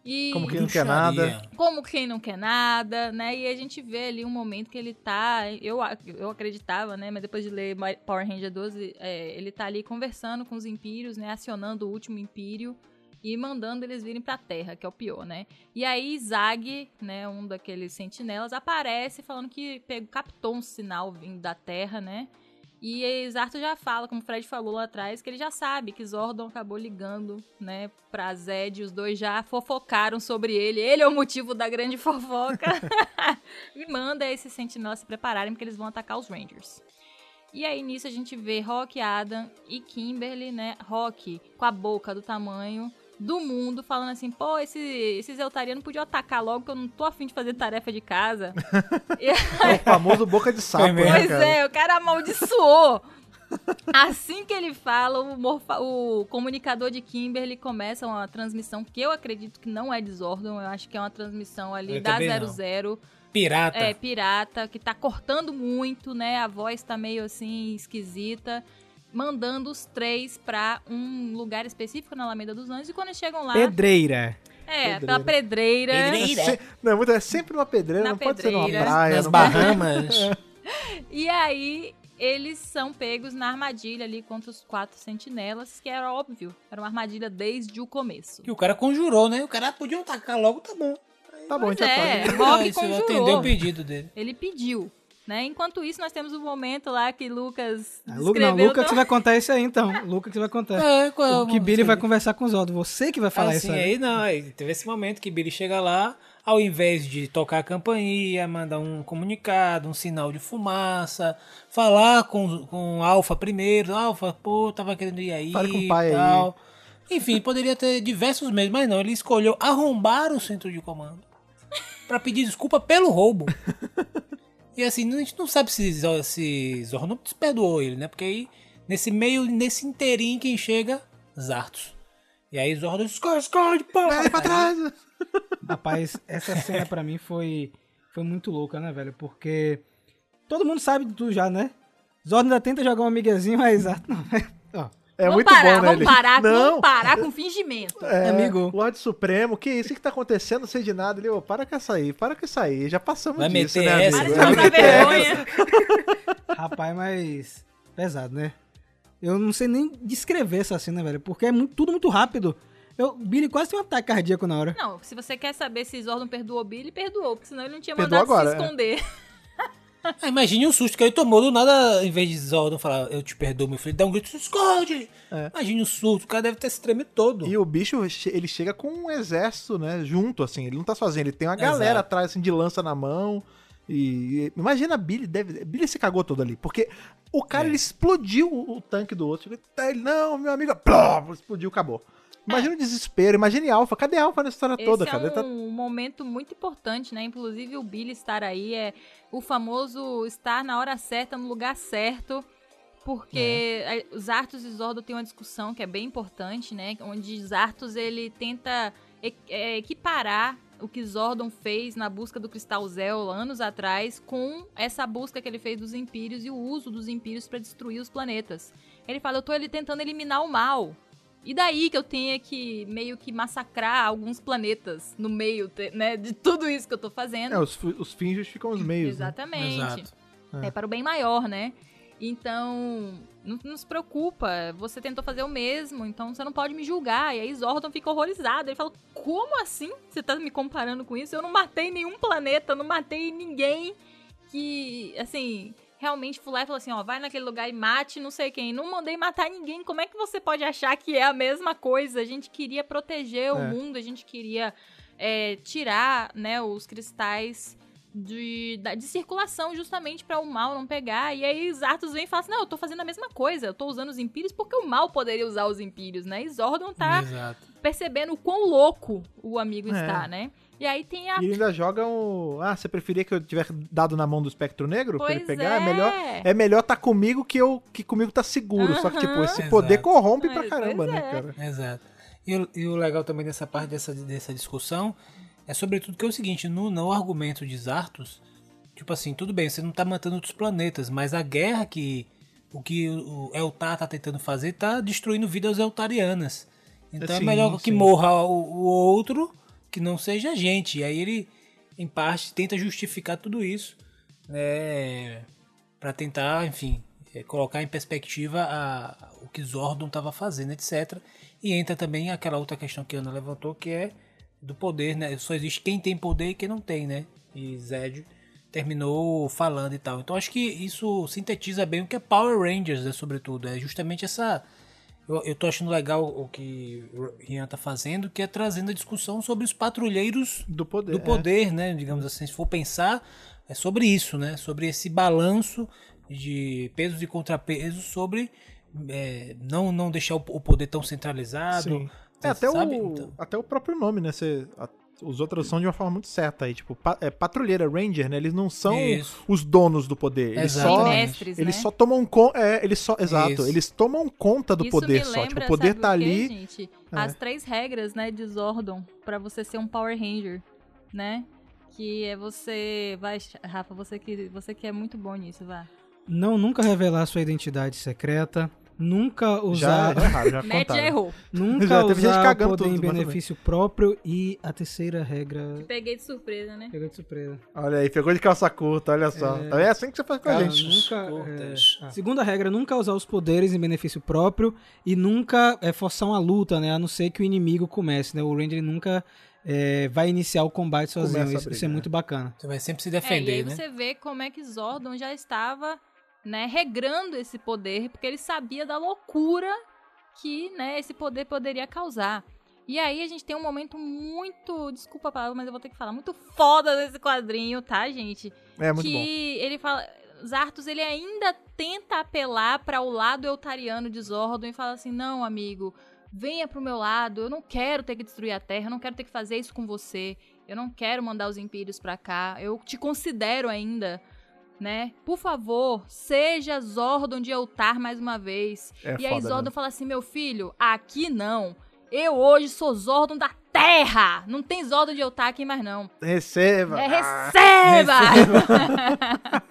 E Como quem não quer nada. como quem não quer nada, né? E a gente vê ali um momento que ele tá. Eu, eu acreditava, né? Mas depois de ler Power Ranger 12, é, ele tá ali conversando com os Impérios, né? Acionando o último Império e mandando eles virem pra Terra, que é o pior, né? E aí Zag, né? Um daqueles sentinelas, aparece falando que pegou, captou um sinal vindo da Terra, né? E Zarto já fala, como o Fred falou lá atrás, que ele já sabe que Zordon acabou ligando, né, pra Zed, os dois já fofocaram sobre ele, ele é o motivo da grande fofoca. e manda esses sentinelas se prepararem porque eles vão atacar os Rangers. E aí nisso a gente vê Rock, Adam e Kimberly, né, Rock com a boca do tamanho do mundo, falando assim, pô, esse, esses Eltarianos podiam atacar logo que eu não tô afim de fazer tarefa de casa. E É o famoso boca de sapo, mesmo. né, Pois cara? é, o cara amaldiçoou. Assim que ele fala, o, morfa- o comunicador de Kimberly começa uma transmissão que eu acredito que não é de Zordon, eu acho que é uma transmissão ali Eu da também não. 00, Pirata. é, pirata, que tá cortando muito, né? A voz tá meio assim esquisita. Mandando os três pra um lugar específico na Alameda dos Anjos. E quando eles chegam lá, Pedreira. é, pela pedreira. Pedreira. Se- Não, é sempre uma pedreira, Na não pode ser numa pedreira. praia. Nas Bahamas. E aí, eles são pegos na armadilha ali contra os quatro sentinelas, que era óbvio, era uma armadilha desde o começo. que o cara conjurou, né? O cara podia atacar logo, tá bom. Tá bom, a Pois gente é, ataca. Rock isso atendeu o conjurou. pedido dele. Ele pediu. Né? Enquanto isso, nós temos o momento lá que Lucas Ah, Lu- não, Luca que vai contar isso aí então. Luca que vai contar. É, qual é O que Billy vai conversar com os outros. Você que vai falar assim, isso aí. aí não, aí teve esse momento que Billy chega lá, ao invés de tocar a campainha, mandar um comunicado, um sinal de fumaça, falar com, com o Alpha primeiro, Alpha, pô, tava querendo ir aí Fale com o pai e aí. tal. Enfim, poderia ter diversos meios, mas não, ele escolheu arrombar o centro de comando pra pedir desculpa pelo roubo. E assim, a gente não sabe se, se Zorro perdoou ele, né? Porque aí, nesse meio, nesse inteirinho, quem chega? Zartos. E aí Zorro escolhe, escolhe, pô! Vai pra trás. Rapaz, essa cena pra mim foi, foi muito louca, né, velho? Porque todo mundo sabe de tudo já, né? Zordon ainda tenta jogar um amiguezinho, mas... ah, Não, ó, É vamos muito parar, bom, né? vamos ele? parar, Não, vamos parar com fingimento. É, Amigo. Lorde Supremo, que isso? O que tá acontecendo? Não sei de nada. Ele, ô, para com essa aí, para com isso aí. Já passamos Vai disso, meter né, essa, amigo? Para de passar vergonha. Rapaz, mas... Pesado, né? Eu não sei nem descrever essa cena, velho. Porque é muito- tudo muito rápido. Eu, Billy quase tem um ataque cardíaco na hora. Não, se você quer saber se Zordon perdoou Billy, perdoou, porque senão ele não tinha Perdoou mandado agora, se é. Ah, imagine o susto que ele tomou do nada, em vez de Zordon falar, eu te perdoo, meu filho, dá um grito, se esconde! É. Imagine o susto, o cara deve ter se tremido todo. E o bicho, ele chega com um exército, né, junto, assim. Ele não tá sozinho, ele tem uma galera Exato. atrás, assim, de lança na mão. E e- imagina Billy, deve, Billy se cagou todo ali, porque o cara É. ele explodiu o, o tanque do outro. Ele, não, meu amigo, plá, explodiu, acabou. Imagina o desespero, imagine Alpha. Cadê Alpha nessa história toda, Esse cara? é Ele tá- um momento muito importante, né? Inclusive o Billy estar aí é o famoso estar na hora certa, no lugar certo. Porque É. os Arthos e Zordon têm uma discussão que é bem importante, né? Onde Zartos ele tenta e- eh, equiparar o que Zordon fez na busca do Cristal Zel anos atrás com essa busca que ele fez dos Impérios e o uso dos Impérios para destruir os planetas. Ele fala, eu tô ele tentando eliminar o mal. E daí que eu tenha que meio que massacrar alguns planetas no meio, né, de tudo isso que eu tô fazendo. É, os, os fins justificam os meios. né? Exatamente. Exato. É. É. para o bem maior, né? Então, não, não se preocupa, você tentou fazer o mesmo, então você não pode me julgar. E aí Zordon fica horrorizado. Ele fala: Como assim? Você tá me comparando com isso? Eu não matei nenhum planeta, não matei ninguém que, assim, realmente e falou assim: Ó, vai naquele lugar e mate não sei quem. Não mandei matar ninguém. Como é que você pode achar que é a mesma coisa? A gente queria proteger o É. mundo, a gente queria é, tirar, né, os cristais de, da- de circulação justamente para o mal não pegar. E aí Zartos vem e fala assim: Não, eu tô fazendo a mesma coisa, eu tô usando os impérios porque o mal poderia usar os impérios, né? E Zordon tá Exato. percebendo o quão louco o amigo É. está, né? E aí tem a E ainda joga um. Ah, você preferia que eu tivesse dado na mão do espectro negro? pra ele Pois pegar? É, é. melhor é melhor tá comigo que eu que comigo tá seguro. Só que, tipo, esse Aham. poder Exato. corrompe Mas, pra caramba, pois né, é. cara? Exato. E, o- e o legal também dessa parte dessa, dessa discussão é sobretudo que é o seguinte, no, no argumento de Zartos, tipo assim, tudo bem, você não tá matando outros planetas, mas a guerra que o que o Eltar tá tentando fazer tá destruindo vidas eltarianas. Então Sim, é melhor que sim. morra o, o outro que não seja a gente. E aí ele, em parte, tenta justificar tudo isso, né, para tentar, enfim, é, colocar em perspectiva a, o que Zordon estava fazendo, etc. E entra também aquela outra questão que a Ana levantou, que é do poder, né? Só existe quem tem poder e quem não tem, né? E Zed terminou falando e tal. Então acho que isso sintetiza bem o que é Power Rangers, né, sobretudo. É justamente essa. Eu, eu tô achando legal o que o Rian tá fazendo, que é trazendo a discussão sobre os patrulheiros Do poder. do é. poder, né? Digamos assim, se for pensar, é sobre isso, né? Sobre esse balanço de pesos e contrapesos sobre é, não, não deixar o, poder tão centralizado. Sim. É, até sabe? o, Então, até o próprio nome, né? Você, os outros são de uma forma muito certa aí. Tipo, pa- é, patrulheira, ranger, né? Eles não são Isso. os donos do poder. Eles só, mestres, eles né? só tomam conta. É, eles só. Exato. Isso. Eles tomam conta do Isso poder me só. lembra, Tipo, o poder sabe tá o quê, ali. gente? É. As três regras, né, de Zordon pra você ser um Power Ranger, né? Que é você, vai, Rafa, você que você que é muito bom nisso, vá. Não nunca revelar sua identidade secreta. Nunca usar, já erraram, já Matt já contaram. errou. nunca Já teve gente usar o cagando poder tudo, em benefício próprio. E a terceira regra. Peguei de surpresa, né? Pegou de surpresa. Olha aí, pegou de calça curta, olha só. É. É assim que você faz com a gente. nunca, é, segunda regra, nunca usar os poderes em benefício próprio e nunca é, forçar uma luta, né? A não ser que o inimigo comece, né? O Ranger nunca é, vai iniciar o combate sozinho. Começa a Isso, é brigar. muito bacana. você vai sempre se É, e aí defender, né? você vê como é que Zordon já estava, né, regrando esse poder, porque ele sabia da loucura que, né, esse poder poderia causar. E aí a gente tem um momento muito, desculpa a palavra, mas eu vou ter que falar, muito foda nesse quadrinho, tá, gente? É muito que bom. ele fala, Zartos, ele ainda tenta apelar para o lado eutariano de Zordon e fala assim: "Não, amigo, venha pro meu lado. Eu não quero ter que destruir a Terra, eu não quero ter que fazer isso com você. Eu não quero mandar os impérios pra cá. Eu te considero ainda, né? Por favor, seja Zordon de Eutar mais uma vez." É e aí foda, Zordon né? fala assim: "Meu filho, aqui não. Eu hoje sou Zordon da Terra. Não tem Zordon de Eutar aqui mais não. Receba! É, Ah, receba!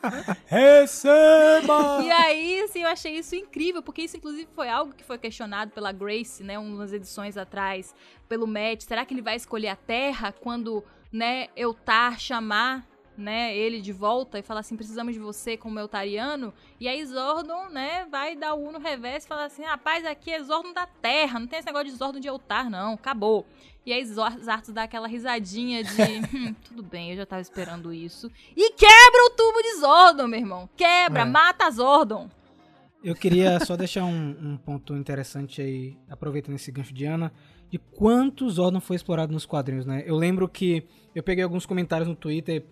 Receba! E aí, assim, eu achei isso incrível, porque isso, inclusive, foi algo que foi questionado pela Grace, né, umas edições atrás, pelo Matt. Será que ele vai escolher a Terra quando, né, Eutar chamar, né, ele de volta e falar assim, precisamos de você como Eutariano? E aí Zordon, né, vai dar o U no revés e falar assim, rapaz, aqui é Zordon da Terra, não tem esse negócio de Zordon de Eutar, não, acabou. E aí Zartos dá aquela risadinha de, hum, tudo bem, eu já tava esperando isso. E quebra o tubo de Zordon, meu irmão. Quebra, É. mata Zordon. Eu queria só deixar um, um ponto interessante aí, aproveitando esse gancho de Ana, de quanto Zordon foi explorado nos quadrinhos, né? Eu lembro que eu peguei alguns comentários no Twitter,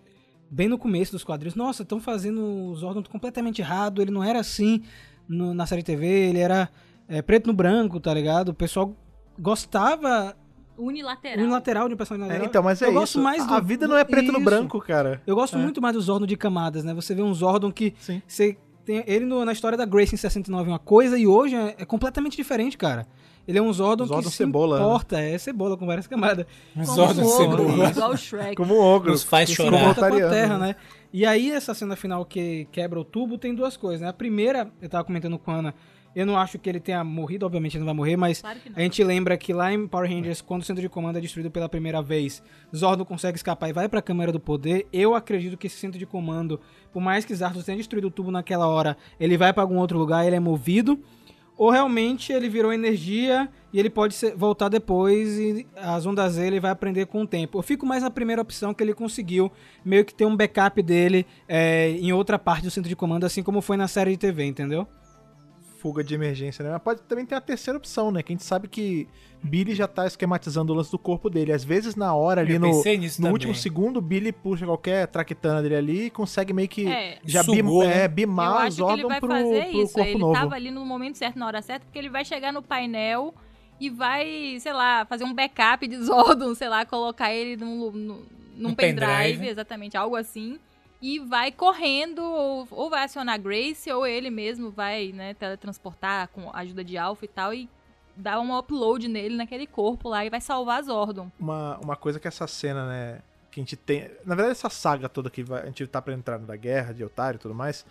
bem no começo dos quadrinhos, nossa, estão fazendo o Zordon completamente errado, ele não era assim no- na série TV, ele era é, preto no branco, tá ligado? O pessoal gostava Unilateral. unilateral de um personagem É, então, mas é eu isso. gosto mais do, a vida não é preto no Isso. branco, cara. Eu gosto É. muito mais do Zordon de camadas, né? Você vê um Zordon que Sim. você tem ele no- na história da Grace em 69 é uma coisa e hoje é, é completamente diferente, cara. Ele é um Zordon, Zordon que cebola, se né? importa, é cebola com várias camadas. Um Como Zordon o ogro, cebola. Igual o Shrek. Como um ogro. Nos faz chorar. com a Voltariano, terra, né? né? E aí essa cena final que quebra o tubo tem duas coisas, né? A primeira, eu tava comentando com a Ana, eu não acho que ele tenha morrido, obviamente ele não vai morrer, mas Claro a gente lembra que lá em Power Rangers, quando o centro de comando é destruído pela primeira vez, Zordon consegue escapar e vai pra Câmara do Poder. Eu acredito que esse centro de comando, por mais que Zardos tenha destruído o tubo naquela hora, ele vai pra algum outro lugar, ele é movido. Ou realmente ele virou energia e ele pode ser- voltar depois e as ondas dele vai aprender com o tempo. Eu fico mais na primeira opção que ele conseguiu meio que ter um backup dele é, em outra parte do centro de comando, assim como foi na série de TV, entendeu? Fuga de emergência, né? Mas pode também ter a terceira opção, né? Que a gente sabe que Billy já tá esquematizando o lance do corpo dele. Às vezes, na hora, ali Eu no, no último segundo, Billy puxa qualquer traquetana dele ali e consegue meio que É. já Sugou, bim, né? é, Eu bimar os ele órgãos vai pro, fazer pro isso. corpo Ele novo. tava ali no momento certo, na hora certa, porque ele vai chegar no painel e vai, sei lá, fazer um backup de Zordon, sei lá, colocar ele num, num, num Um pendrive, pendrive. exatamente, algo assim. E vai correndo, ou, ou vai acionar Grace, ou ele mesmo vai, né, teletransportar com a ajuda de Alpha e tal, e dar um upload nele, naquele corpo lá, e vai salvar Zordon. Uma, uma coisa que essa cena, né, que a gente tem... Na verdade, essa saga toda que vai- a gente tá pra entrar da guerra, de otário e tudo mais,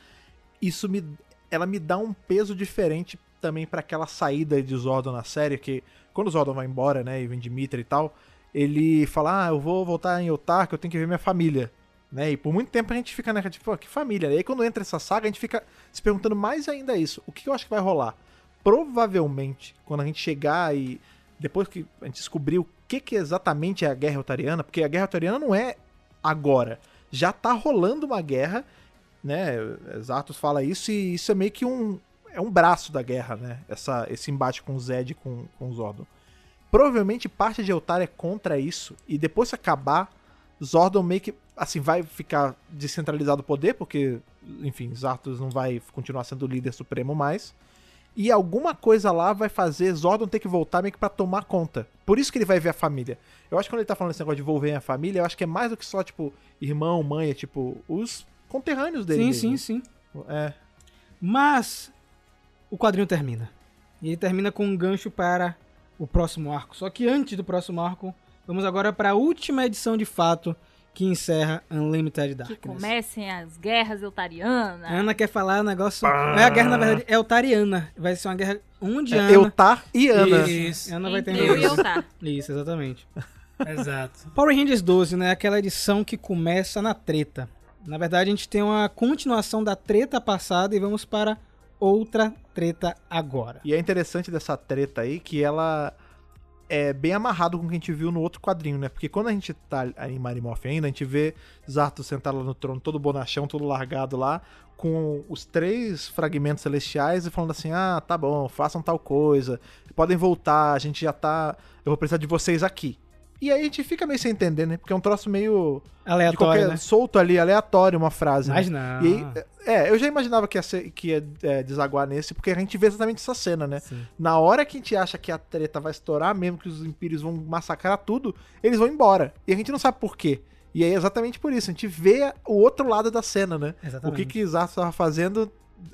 isso me... Ela me dá um peso diferente também pra aquela saída de Zordon na série, que quando o Zordon vai embora, né, e vem Dimitri e tal, ele fala, ah, eu vou voltar em Otar, que eu tenho que ver minha família. Né? E por muito tempo a gente fica naquela, tipo, pô, que família? E aí quando entra essa saga, a gente fica se perguntando mais ainda isso. O que eu acho que vai rolar? Provavelmente, quando a gente chegar e depois que a gente descobrir o que, que exatamente é a guerra otariana, porque a guerra otariana não é agora. Já tá rolando uma guerra, né? Exatos fala isso, e isso é meio que um. É um braço da guerra, né? Essa, esse embate com o Zed e com, com o Zordon. Provavelmente parte de Eltar é contra isso, e depois que acabar, Zordon meio que. Assim, vai ficar descentralizado o poder, porque, enfim, Zartos não vai continuar sendo o líder supremo mais. E alguma coisa lá vai fazer Zordon ter que voltar meio que pra tomar conta. Por isso que ele vai ver a família. Eu acho que quando ele tá falando esse negócio de envolver a família, eu acho que é mais do que só, tipo, irmão, mãe, é tipo, os conterrâneos dele. Sim, mesmo. sim, sim. É. Mas o quadrinho termina. E ele termina com um gancho para o próximo arco. Só que antes do próximo arco, vamos agora para a última edição de fato que encerra Unlimited Que Darkness. comecem as guerras eutarianas. A Ana quer falar um negócio. É a guerra, na verdade, é Eutariana. Vai ser uma guerra onde é Ana. Eutar e Ana. Isso, Ana vai ter eu e. Eutar. Isso, exatamente. exato. Power Rangers 12, né? Aquela edição que começa na treta. Na verdade, a gente tem uma continuação da treta passada e vamos para outra treta agora. E é interessante dessa treta aí que ela é bem amarrado com o que a gente viu no outro quadrinho, né? Porque quando a gente tá em Marimoth ainda, a gente vê Zarto sentado lá no trono, todo bonachão, todo largado lá, com os três fragmentos celestiais e falando assim: ah, tá bom, façam tal coisa, podem voltar, a gente já tá. Eu vou precisar de vocês aqui. E aí a gente fica meio sem entender, né? Porque é um troço meio. Aleatório, qualquer, né? solto ali, aleatório, uma frase. né? Mas não. E aí, é, eu já imaginava que ia, ser- que ia é, desaguar nesse, porque a gente vê exatamente essa cena, né? Sim. Na hora que a gente acha que a treta vai estourar, mesmo que os Impérios vão massacrar tudo, eles vão embora. E a gente não sabe por quê. E aí é exatamente por isso, a gente vê o outro lado da cena, né? O Exatamente. que que Zato estava fazendo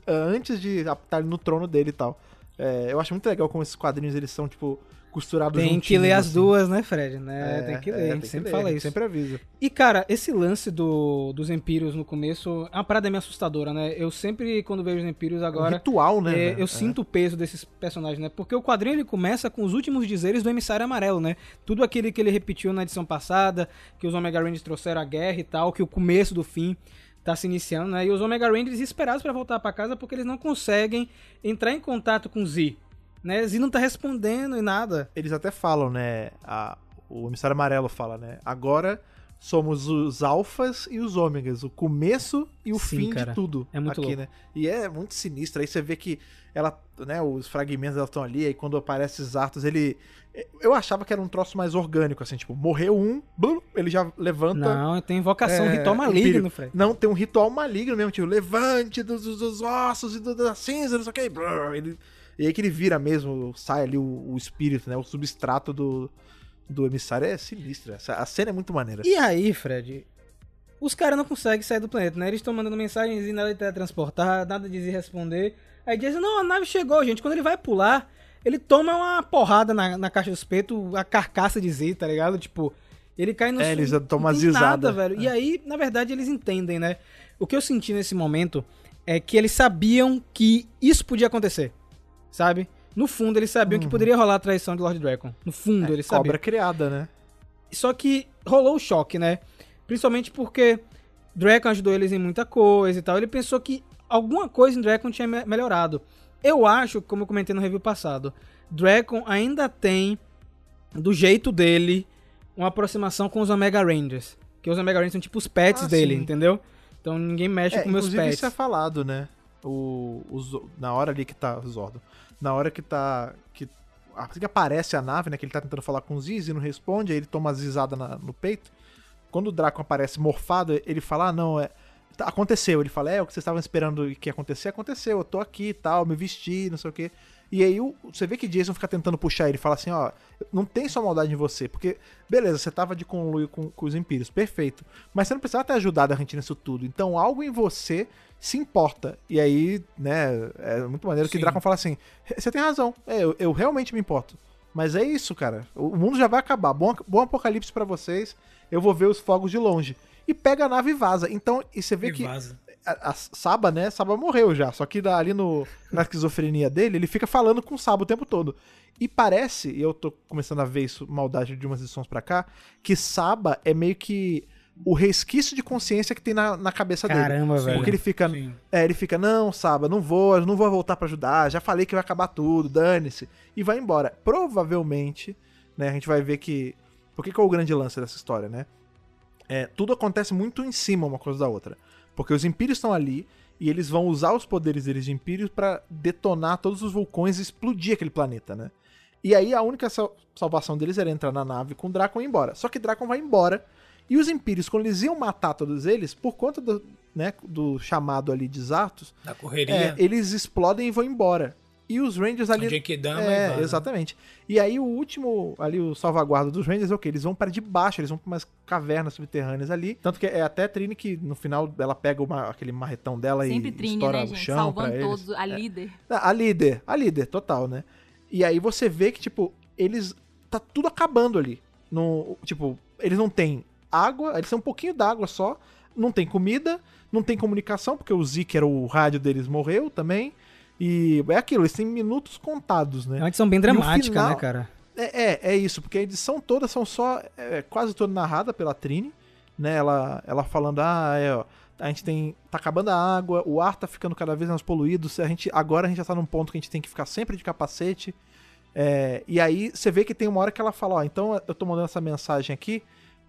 ah, antes de estar no trono dele e tal. É, eu acho muito legal como esses quadrinhos eles são, tipo, costurados Tem que ler as assim. duas, né, Fred? Né? É, tem que é, ler, a gente tem que sempre ler, fala isso. Sempre avisa. E, cara, esse lance do, dos Empírios no começo é uma parada meio assustadora, né? Eu sempre, quando vejo os Empírios É um agora, ritual, né? é, eu É. sinto o peso desses personagens, né? Porque o quadrinho ele começa com os últimos dizeres do emissário amarelo, né? Tudo aquele que ele repetiu na edição passada, que os Omega Rangers trouxeram a guerra e tal, que o começo do fim tá se iniciando, né? E os Omega Rangers esperados pra voltar pra casa porque eles não conseguem entrar em contato com Z, né? Z não tá respondendo e nada. eles até falam, né? a- o emissário amarelo fala, né? Agora somos os alfas e os ômegas, o começo e o Sim, fim cara. de tudo É muito aqui, louco. né? E é muito sinistro. Aí você vê que ela, né, os fragmentos estão ali, aí quando aparece os Arthurs, ele eu achava que era um troço mais orgânico assim, tipo, morreu um, blum, ele já levanta Não, tem invocação, É, ritual maligno. Fred. Não, tem um ritual maligno mesmo, tipo, levante dos, dos- ossos e do- da cinza, não sei o que. Ele, e aí que ele vira mesmo, sai ali o, o espírito, né? O substrato do, do emissário. É sinistro. Essa, a cena é muito maneira. E aí, Fred, os caras não conseguem sair do planeta, né? Eles estão mandando mensagens e nada de teletransportar, nada de responder. Aí dizem, não, a nave chegou, gente. Quando ele vai pular, ele toma uma porrada na, na caixa do espeto, a carcaça de Z, tá ligado? Tipo, ele cai no É, eles tomam zizada. Nada, velho. E aí, na verdade, eles entendem, né? O que eu senti nesse momento é que eles sabiam que isso podia acontecer, sabe? No fundo, eles sabiam que poderia rolar a traição de Lord Dragon. No fundo, eles sabiam. Uhum. É, Cobra criada, né? Só que rolou o choque, né? Principalmente porque Dragon ajudou eles em muita coisa e tal. Ele pensou que alguma coisa em Dragon tinha me- melhorado. Eu acho, como eu comentei no review passado, Dragon ainda tem, do jeito dele, uma aproximação com os Omega Rangers. Que os Omega Rangers são tipo os pets Ah, dele, sim. entendeu? Então ninguém mexe É, com meus pets. isso é falado, né? O, o na hora ali que tá o Zordon. Na hora que tá. Que, assim que aparece a nave, né? Que ele tá tentando falar com o Ziz e não responde, aí ele toma uma zizada na- no peito. Quando o Draco aparece morfado, ele fala: Ah, não, é. tá, aconteceu. Ele fala, é, o que vocês estavam esperando que ia acontecer, aconteceu. Eu tô aqui e tal, me vesti, não sei o quê. E aí você vê que Jason fica tentando puxar ele, fala assim, ó, não tem só maldade em você, porque, beleza, você tava de conluio com, com os Impérios, perfeito. Mas você não precisava ter ajudado a gente nisso tudo. Então algo em você se importa. E aí, né, é muito maneiro que Sim. Dracon fala assim, você tem razão, é, eu, eu realmente me importo. Mas é isso, cara. O mundo já vai acabar. Bom, bom apocalipse pra vocês. Eu vou ver os fogos de longe. E pega a nave e vaza. Então, e você vê E que vaza. A, a Saba, né? Saba morreu já. Só que ali no, na esquizofrenia dele, ele fica falando com o Saba o tempo todo. E parece, e eu tô começando a ver isso, maldade de umas edições pra cá, que Saba é meio que o resquício de consciência que tem na, na cabeça dele. Caramba, velho. Porque ele fica. Sim. É, ele fica, não, Saba, não vou, não vou voltar pra ajudar, já falei que vai acabar tudo, dane-se. E vai embora. Provavelmente, né, a gente vai ver que. Por que, que é o grande lance dessa história, né? É, tudo acontece muito em cima uma coisa da outra. Porque os Impérios estão ali e eles vão usar os poderes deles de Impérios pra detonar todos os vulcões e explodir aquele planeta, né? E aí a única sal- salvação deles era entrar na nave com o Dracon e ir embora. Só que Dracon vai embora. E os Impérios, quando eles iam matar todos eles, por conta do, né, do chamado ali de Zartos, Da é, correria. eles explodem e vão embora. E os Rangers ali. o Genkidama É, exatamente. E aí o último, ali o salvaguarda dos Rangers é o quê? Eles vão para de baixo, eles vão para umas cavernas subterrâneas ali. Tanto que é até Trini que no final ela pega uma- aquele marretão dela Sempre e Trini, estoura né, o gente? chão Salvando pra eles. todos, a líder. Ah, A líder, a líder, total, né? E aí você vê que, tipo, eles. Tá tudo acabando ali. No, tipo, eles não têm água, eles têm um pouquinho d'água só. Não tem comida, não tem comunicação, porque o Zeke era o rádio deles, morreu também. E é aquilo, eles têm minutos contados, É né? uma edição bem dramática, final- né, cara? É, é, é isso, porque a edição toda são só. É, quase toda narrada pela Trini, né? Ela, ela falando, ah, é, ó, a gente tem. tá acabando a água, o ar tá ficando cada vez mais poluído. A gente, agora a gente já tá num ponto que a gente tem que ficar sempre de capacete. É, e aí você vê que tem uma hora que ela fala, ó, então eu tô mandando essa mensagem aqui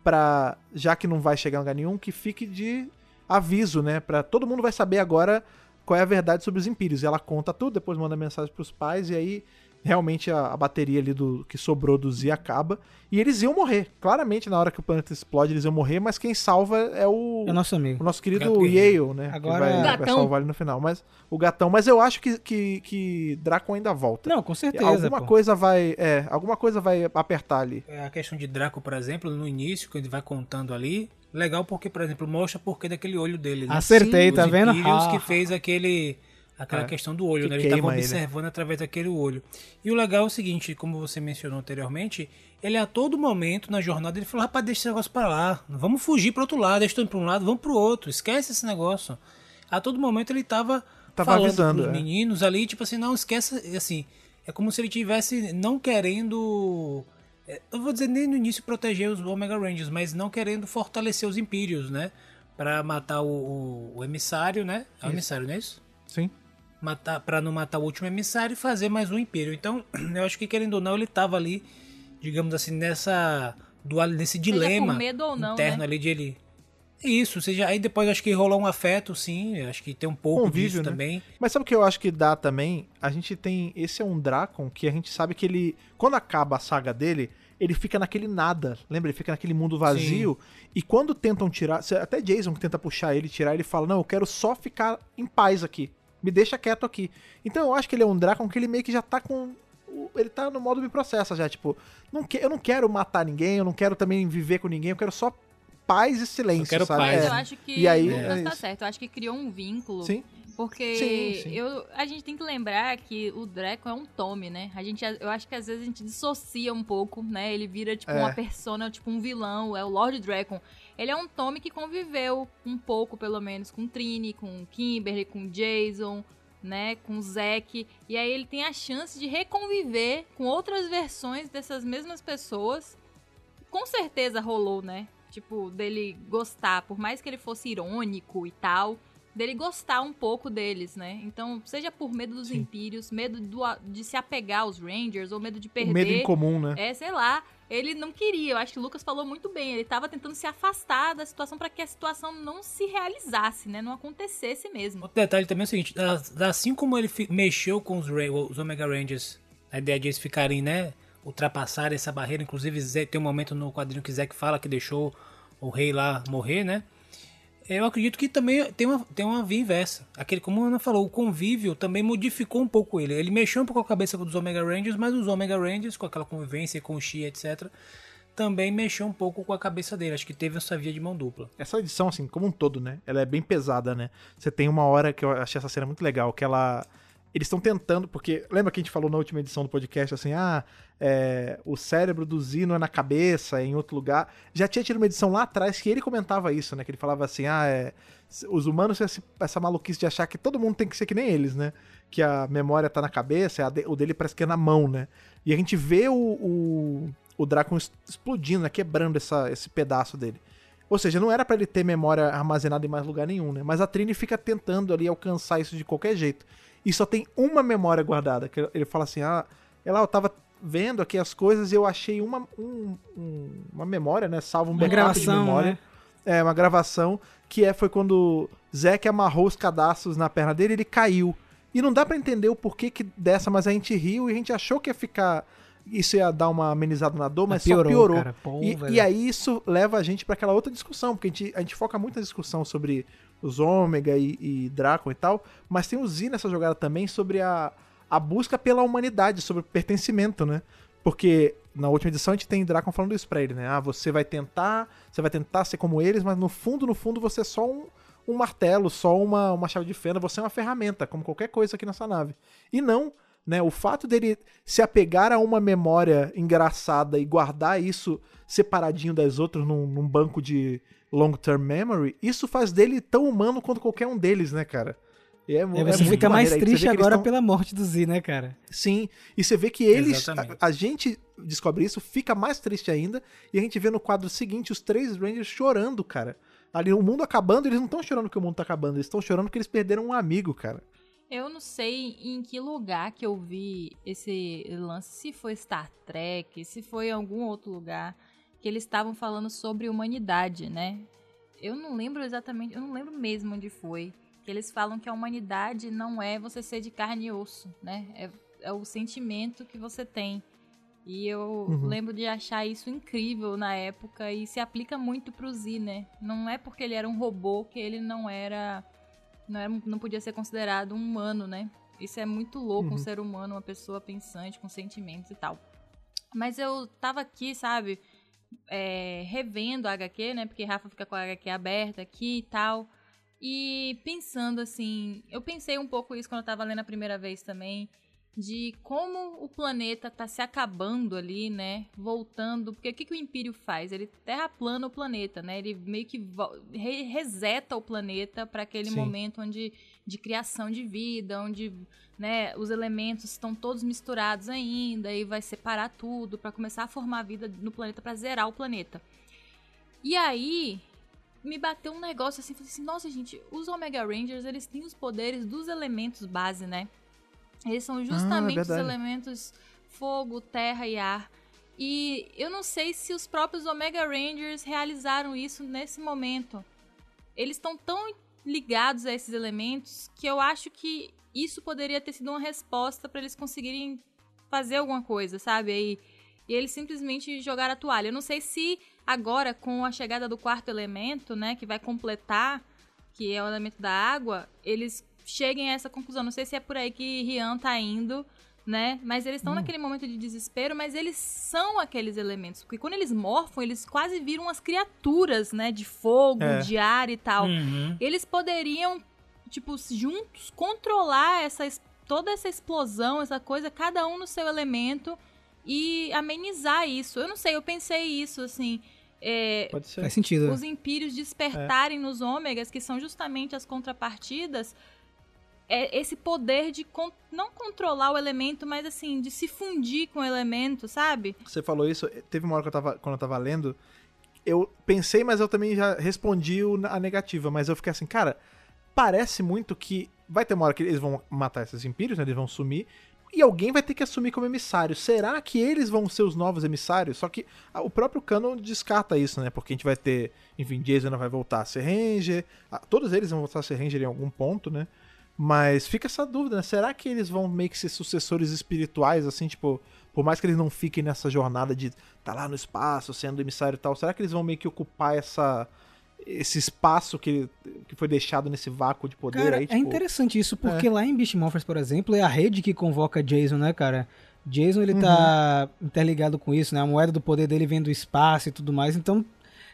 pra. Já que não vai chegar em lugar nenhum, que fique de aviso, né? Pra todo mundo vai saber agora qual é a verdade sobre os Impérios. E ela conta tudo, depois manda mensagem pros pais, e aí realmente a, a bateria ali do que sobrou do Z acaba. E eles iam morrer. Claramente, na hora que o planeta explode, eles iam morrer, mas quem salva é o. É o nosso O amigo. nosso querido Gato. Yale, né? Agora- que vai, vai Gatão. salvar ele no final. Mas o gatão. Mas eu acho que, que, que Draco ainda volta. Não, com certeza, alguma pô. coisa vai. É, alguma coisa vai apertar ali. É, A questão de Draco, por exemplo, no início, que ele vai contando ali, legal porque, por exemplo, mostra porquê daquele olho dele. Né? Acertei, Os tá vendo? Imperials Ah. que fez aquele aquela É. questão do olho, Que né? Ele estava ele. observando através daquele olho. E o legal é o seguinte, como você mencionou anteriormente, ele a todo momento na jornada ele falou: "Rapaz, deixa esse negócio para lá. Vamos fugir para outro lado, deixa eu ir para um lado, vamos para o outro. Esquece esse negócio". A todo momento ele tava Tava falando avisando, pros é. meninos ali, tipo assim, não esquece, assim, é como se ele tivesse não querendo eu vou dizer nem no início proteger os Omega Rangers, mas não querendo fortalecer os Impérios, né? Pra matar o, o- o emissário, né? É o emissário, não é isso? Sim. Matar, pra não matar o último emissário e fazer mais um Império. Então, eu acho que querendo ou não, ele tava ali, digamos assim, nessa dual, nesse dilema por medo ou não, interno né? ali de ele. Isso, ou seja, aí depois acho que rolou um afeto, sim, acho que tem um pouco Convívio, disso né? também. Mas sabe o que eu acho que dá também? A gente tem. Esse é um Dracon que a gente sabe que ele. Quando acaba a saga dele, ele fica naquele nada. Lembra? Ele fica naquele mundo vazio. E quando tentam tirar. Até Jason que tenta puxar ele, tirar, ele fala: Não, eu quero só ficar em paz aqui. Me deixa quieto aqui. Então eu acho que ele é um Dracon que ele meio que já tá com. Ele tá no modo me processa já, tipo, não que, eu não quero matar ninguém, eu não quero também viver com ninguém, eu quero só paz e silêncio, Eu quero sabe? paz, Mas É. eu acho que E aí, Lucas é tá certo. Eu acho que criou um vínculo. Sim. Porque Sim, sim. Eu, a gente tem que lembrar que o Draco é um Tommy, né? A gente, eu acho que às vezes a gente dissocia um pouco, né? Ele vira tipo É. uma persona, tipo um vilão, é o Lord Dragon. Ele é um Tommy que conviveu um pouco, pelo menos, com Trini, com Kimberly, com Jason, né? Com Zack. E aí ele tem a chance de reconviver com outras versões dessas mesmas pessoas. Com certeza rolou, né? Tipo, dele gostar, por mais que ele fosse irônico e tal, dele gostar um pouco deles, né? Então, seja por medo dos Sim. Impérios, medo do, de se apegar aos Rangers, ou medo de O perder. medo em comum, né? É, sei lá. Ele não queria, eu acho que o Lucas falou muito bem. Ele tava tentando se afastar da situação para que a situação não se realizasse, né? Não acontecesse mesmo. Outro detalhe também é o seguinte, assim como ele mexeu com os, Ra- os Omega Rangers, a ideia de eles ficarem, né, ultrapassar essa barreira, inclusive tem um momento no quadrinho que Zack fala que deixou o rei lá morrer, né? Eu acredito que também tem uma, tem uma via inversa. Aquele, como a Ana falou, o convívio também modificou um pouco ele. Ele mexeu um pouco a cabeça dos Omega Rangers, mas os Omega Rangers, com aquela convivência com o Xi, etc., também mexeu um pouco com a cabeça dele. Acho que teve essa via de mão dupla. Essa edição, assim, como um todo, né? Ela é bem pesada, né? Você tem uma hora que eu achei essa cena muito legal, que ela. Eles estão tentando, porque. Lembra que a gente falou na última edição do podcast assim, ah, é, o cérebro do Zino é na cabeça, é em outro lugar. Já tinha tido uma edição lá atrás que ele comentava isso, né? Que ele falava assim, ah, é, os humanos têm essa maluquice de achar que todo mundo tem que ser que nem eles, né? Que a memória tá na cabeça, o dele parece que é na mão, né? E a gente vê o, o, o Drácula explodindo, né? Quebrando essa, esse pedaço dele. Ou seja, não era para ele ter memória armazenada em mais lugar nenhum, né? Mas a Trini fica tentando ali alcançar isso de qualquer jeito. E só tem uma memória guardada. Que ele fala assim: ah, ela eu tava vendo aqui as coisas e eu achei uma, um, um, uma memória, né? Salvo um uma gravação, de memória. Né? É, uma gravação que é foi quando Zack amarrou os cadastros na perna dele e ele caiu. E não dá para entender o porquê que dessa, mas a gente riu e a gente achou que ia ficar isso ia dar uma amenizada na dor, mas piorou, só piorou. Pô, e, e, aí isso leva a gente para aquela outra discussão, porque a gente, a gente foca muito na discussão sobre os Ômega e, e Draco e tal, mas tem o Z nessa jogada também sobre a, a busca pela humanidade, sobre o pertencimento, né? Porque na última edição a gente tem Drakon falando isso pra ele, né? Ah, você vai tentar, você vai tentar ser como eles, mas no fundo, no fundo, você é só um, um martelo, só uma, uma chave de fenda, você é uma ferramenta, como qualquer coisa aqui nessa nave. E não, né? O fato dele se apegar a uma memória engraçada e guardar isso separadinho das outras num, num banco de long-term memory, isso faz dele tão humano quanto qualquer um deles, né, cara? E é, é, você é fica mais triste agora tão... pela morte do Z, né, cara? Sim, e você vê que eles. A, a, gente descobre isso, fica mais triste ainda, e a gente vê no quadro seguinte os três Rangers chorando, cara. Ali, o mundo acabando, eles não estão chorando que o mundo tá acabando, eles estão chorando que eles perderam um amigo, cara. Eu não sei em que lugar que eu vi esse lance, se foi Star Trek, se foi em algum outro lugar, que eles estavam falando sobre humanidade, né? Eu não lembro exatamente, eu não lembro mesmo onde foi que eles falam que a humanidade não é você ser de carne e osso, né? É, é o sentimento que você tem. E eu uhum. lembro de achar isso incrível na época e se aplica muito pro Z, né? Não é porque ele era um robô que ele não era não, era, não podia ser considerado um humano, né? Isso é muito louco, uhum. um ser humano, uma pessoa pensante, com sentimentos e tal. Mas eu tava aqui, sabe, é, revendo a HQ, né? Porque Rafa fica com a HQ aberta aqui e tal. E pensando assim, eu pensei um pouco isso quando eu tava lendo a primeira vez também, de como o planeta tá se acabando ali, né? Voltando. Porque o que, que o Império faz? Ele terraplana o planeta, né? Ele meio que re reseta o planeta para aquele Sim. momento onde de criação de vida, onde né, os elementos estão todos misturados ainda e vai separar tudo para começar a formar vida no planeta para zerar o planeta. E aí, me bateu um negócio assim, falei assim, nossa gente, os Omega Rangers, eles têm os poderes dos elementos base, né? Eles são justamente ah, é os elementos fogo, terra e ar. E eu não sei se os próprios Omega Rangers realizaram isso nesse momento. Eles estão tão ligados a esses elementos que eu acho que isso poderia ter sido uma resposta para eles conseguirem fazer alguma coisa, sabe? Aí, e eles simplesmente jogaram a toalha. Eu não sei se Agora, com a chegada do quarto elemento, né, que vai completar, que é o elemento da água, eles cheguem a essa conclusão. Não sei se é por aí que Rian tá indo, né? Mas eles estão hum. naquele momento de desespero, mas eles são aqueles elementos. Porque quando eles morfam, eles quase viram umas criaturas, né? De fogo, é. de ar e tal. Uhum. Eles poderiam, tipo, juntos controlar essa, toda essa explosão, essa coisa, cada um no seu elemento e amenizar isso. Eu não sei, eu pensei isso, assim. É, Pode ser. Faz sentido. Os empírios despertarem é. nos ômegas, que são justamente as contrapartidas, é esse poder de con não controlar o elemento, mas assim, de se fundir com o elemento, sabe? Você falou isso, teve uma hora que eu tava, quando eu tava lendo, eu pensei, mas eu também já respondi a negativa, mas eu fiquei assim, cara, parece muito que vai ter uma hora que eles vão matar esses empírios, né, eles vão sumir, e alguém vai ter que assumir como emissário. Será que eles vão ser os novos emissários? Só que o próprio Canon descarta isso, né? Porque a gente vai ter, enfim, Jason vai voltar a ser Ranger, todos eles vão voltar a ser Ranger em algum ponto, né? Mas fica essa dúvida, né? Será que eles vão meio que ser sucessores espirituais, assim, tipo, por mais que eles não fiquem nessa jornada de tá lá no espaço, sendo emissário e tal, será que eles vão meio que ocupar essa esse espaço que, que foi deixado nesse vácuo de poder Cara, aí. é tipo, interessante isso, porque lá em Beast Morphers, por exemplo, é a rede que convoca Jason, né, cara? Jason, ele tá interligado com isso, né? A moeda do poder dele vem do espaço e tudo mais. Então,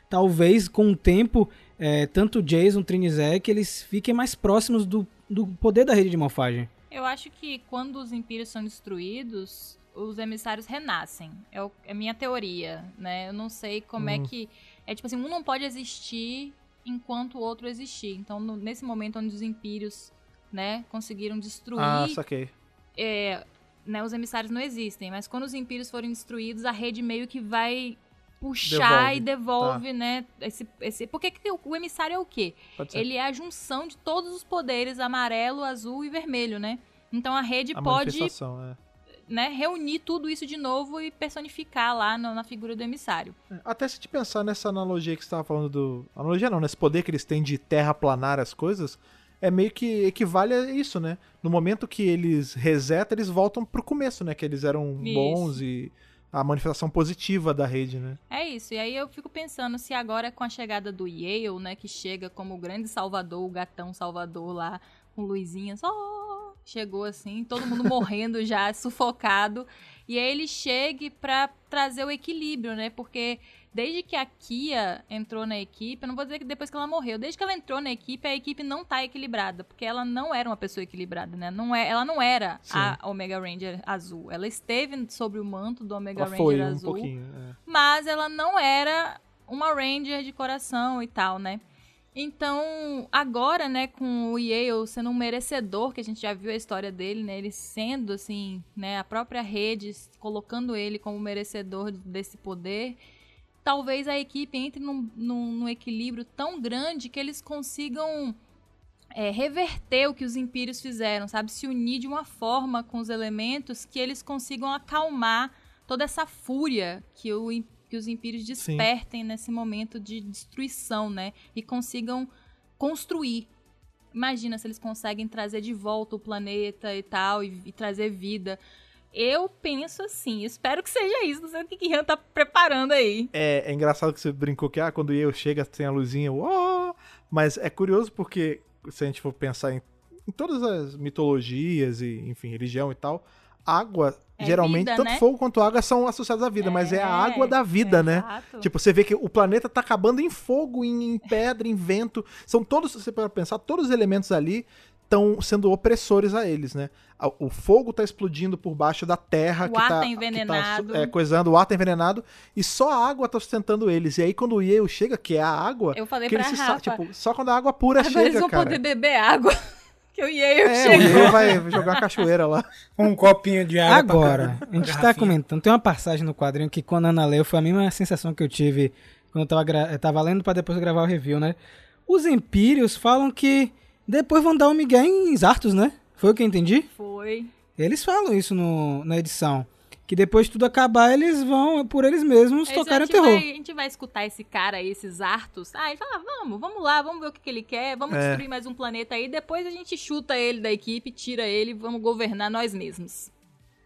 talvez, com o tempo, é, tanto Jason, Trinizek, eles fiquem mais próximos do, do poder da rede de morfagem. Eu acho que quando os impérios são destruídos, os emissários renascem. É, o- é minha teoria, né? Eu não sei como é que. É tipo assim, um não pode existir enquanto o outro existir. Então, no- nesse momento onde os impérios, né, conseguiram destruir, Ah, saquei. é, né, os emissários não existem. Mas quando os impérios forem destruídos, a rede meio que vai puxar Devolve. e devolve, né? Esse, esse, porque que o, o emissário é o quê? Ele é a junção de todos os poderes amarelo, azul e vermelho, né? Então a rede a pode manifestação, é. né, reunir tudo isso de novo e personificar lá no- na figura do emissário. Até se te pensar nessa analogia que você estava falando do. Analogia não, nesse poder que eles têm de terraplanar as coisas, é meio que equivale a isso, né? No momento que eles resetam, eles voltam pro começo, né? Que eles eram Isso. bons e a manifestação positiva da rede, né? É isso. E aí eu fico pensando se agora com a chegada do Yale, né, que chega como o grande salvador, o gatão salvador lá, com luzinhas, ó, chegou assim, todo mundo morrendo já, sufocado. E aí ele chegue pra trazer o equilíbrio, né? Porque desde que a Kia entrou na equipe, eu não vou dizer que depois que ela morreu, desde que ela entrou na equipe, a equipe não tá equilibrada, porque ela não era uma pessoa equilibrada, né? Não é, ela não era Sim. a Omega Ranger azul. Ela esteve sobre o manto do Omega Ela Ranger foi um azul pouquinho. é. mas ela não era uma Ranger de coração e tal, né? Então, agora, né, com o Yale sendo um merecedor, que a gente já viu a história dele, né, ele sendo, assim, né, a própria rede colocando ele como merecedor desse poder, talvez a equipe entre num, num, num equilíbrio tão grande que eles consigam é, reverter o que os impérios fizeram, sabe? Se unir de uma forma com os elementos que eles consigam acalmar toda essa fúria que, o, que os impérios despertem nesse momento de destruição, né? E consigam construir. Imagina se eles conseguem trazer de volta o planeta e tal, e, e trazer vida. Eu penso assim, espero que seja isso. Não sei o que que Ian tá preparando aí. É, é engraçado que você brincou que ah, quando o Yale chega tem a luzinha, uó! mas é curioso porque se a gente for pensar em, em todas as mitologias e, enfim, religião e tal, água, É geralmente, vida, tanto né? fogo quanto água são associados à vida, mas é a água da vida, né? Exato. Tipo, você vê que o planeta tá acabando em fogo, em, em pedra, em vento. São todos, se você para pensar, todos os elementos ali estão sendo opressores a eles, né? O fogo tá explodindo por baixo da terra. O que ar tá, tá que envenenado. é, coisando, o ar tá envenenado. E só a água tá sustentando eles. E aí quando o Yale chega, que é a água, Eu falei que pra ele se sa- Rafa, tipo, só quando a água pura agora eles chega, vão cara. poder beber água. que o Yale É, o. Yale vai jogar uma cachoeira lá. Um copinho de água. Agora, a gente tá garrafinha. comentando, tem uma passagem no quadrinho que quando a Ana leu foi a mesma sensação que eu tive quando eu tava, gra- eu tava lendo pra depois gravar o review, né? Os Empírios falam que depois vão dar um migué em Zartos, né? Foi o que eu entendi? Foi. Eles falam isso no, na edição. Que depois de tudo acabar, eles vão, por eles mesmos, tocarem a o terror. Vai, a gente vai escutar esse cara aí, esses Artos. Ah, ele fala, vamos, vamos lá, vamos ver o que, que ele quer, vamos É. destruir mais um planeta aí. Depois a gente chuta ele da equipe, tira ele e vamos governar nós mesmos.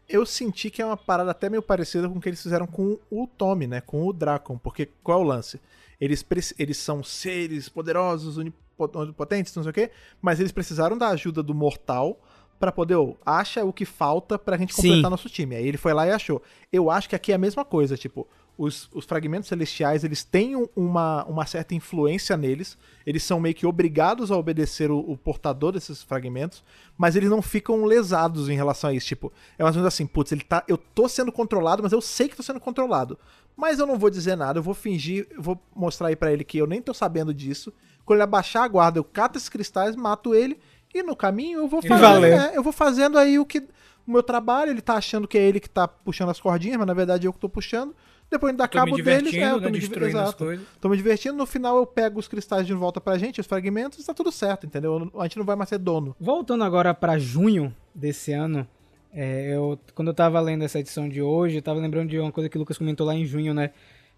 Eu senti que é uma parada até meio parecida com o que eles fizeram com o Tommy, né? Com o Dracon. Porque qual é o lance? Eles, eles são seres poderosos, onipotentes, não sei o quê, mas eles precisaram da ajuda do mortal pra poder, ô, acha o que falta pra gente Sim. completar nosso time. Aí ele foi lá e achou. Eu acho que aqui é a mesma coisa, tipo, os, os fragmentos celestiais, eles têm um- uma, uma certa influência neles, eles são meio que obrigados a obedecer o, o portador desses fragmentos, mas eles não ficam lesados em relação a isso, tipo, é mais ou menos assim, putz, ele tá, eu tô sendo controlado, mas eu sei que tô sendo controlado, mas eu não vou dizer nada, eu vou fingir, vou mostrar aí pra ele que eu nem tô sabendo disso, quando ele abaixar a guarda, eu cato esses cristais, mato ele, e no caminho eu vou fazendo, valeu. é, eu vou fazendo aí o que o meu trabalho, ele tá achando que é ele que tá puxando as cordinhas, mas na verdade eu que tô puxando. Depois me cabo divertindo, deles, é, eu tô né, me diver- destruindo as coisas. Tô me divertindo, no final eu pego os cristais de volta pra gente, os fragmentos, e tá tudo certo, entendeu? A gente não vai mais ser dono. Voltando agora pra junho desse ano, é, eu, quando eu tava lendo essa edição de hoje, eu tava lembrando de uma coisa que o Lucas comentou lá em junho, né?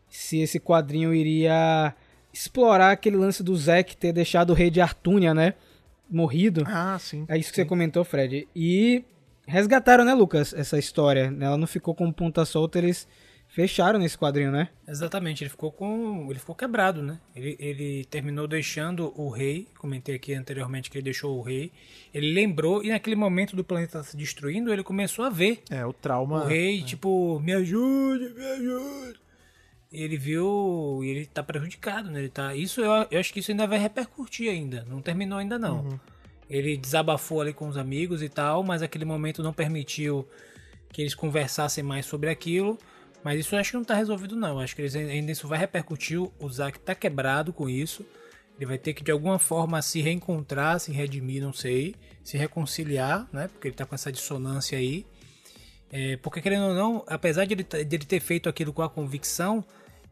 Se esse quadrinho iria explorar aquele lance do Zack ter deixado o rei de Artúnia, né? Morrido. Ah, sim. É isso que você comentou, Fred. E resgataram, né, Lucas, essa história. né? Ela não ficou como ponta solta, eles fecharam nesse quadrinho, né? Exatamente, ele ficou com. ele ficou quebrado, né? Ele, ele terminou deixando o rei, comentei aqui anteriormente que ele deixou o rei. Ele lembrou, e naquele momento do planeta se destruindo, ele começou a ver É, o trauma. o rei, tipo, me ajude, me ajude. Ele viu, e ele tá prejudicado, né? Ele tá, isso eu, eu acho que isso ainda vai repercutir ainda, não terminou ainda não. Ele desabafou ali com os amigos e tal, mas aquele momento não permitiu que eles conversassem mais sobre aquilo. Mas isso eu acho que não tá resolvido não. Eu acho que eles, ainda isso vai repercutir. O Zack tá quebrado com isso. Ele vai ter que de alguma forma se reencontrar, se redimir, não sei, se reconciliar, né? Porque ele tá com essa dissonância aí. É, porque querendo ou não, apesar de ele, ta- de ele ter feito aquilo com a convicção,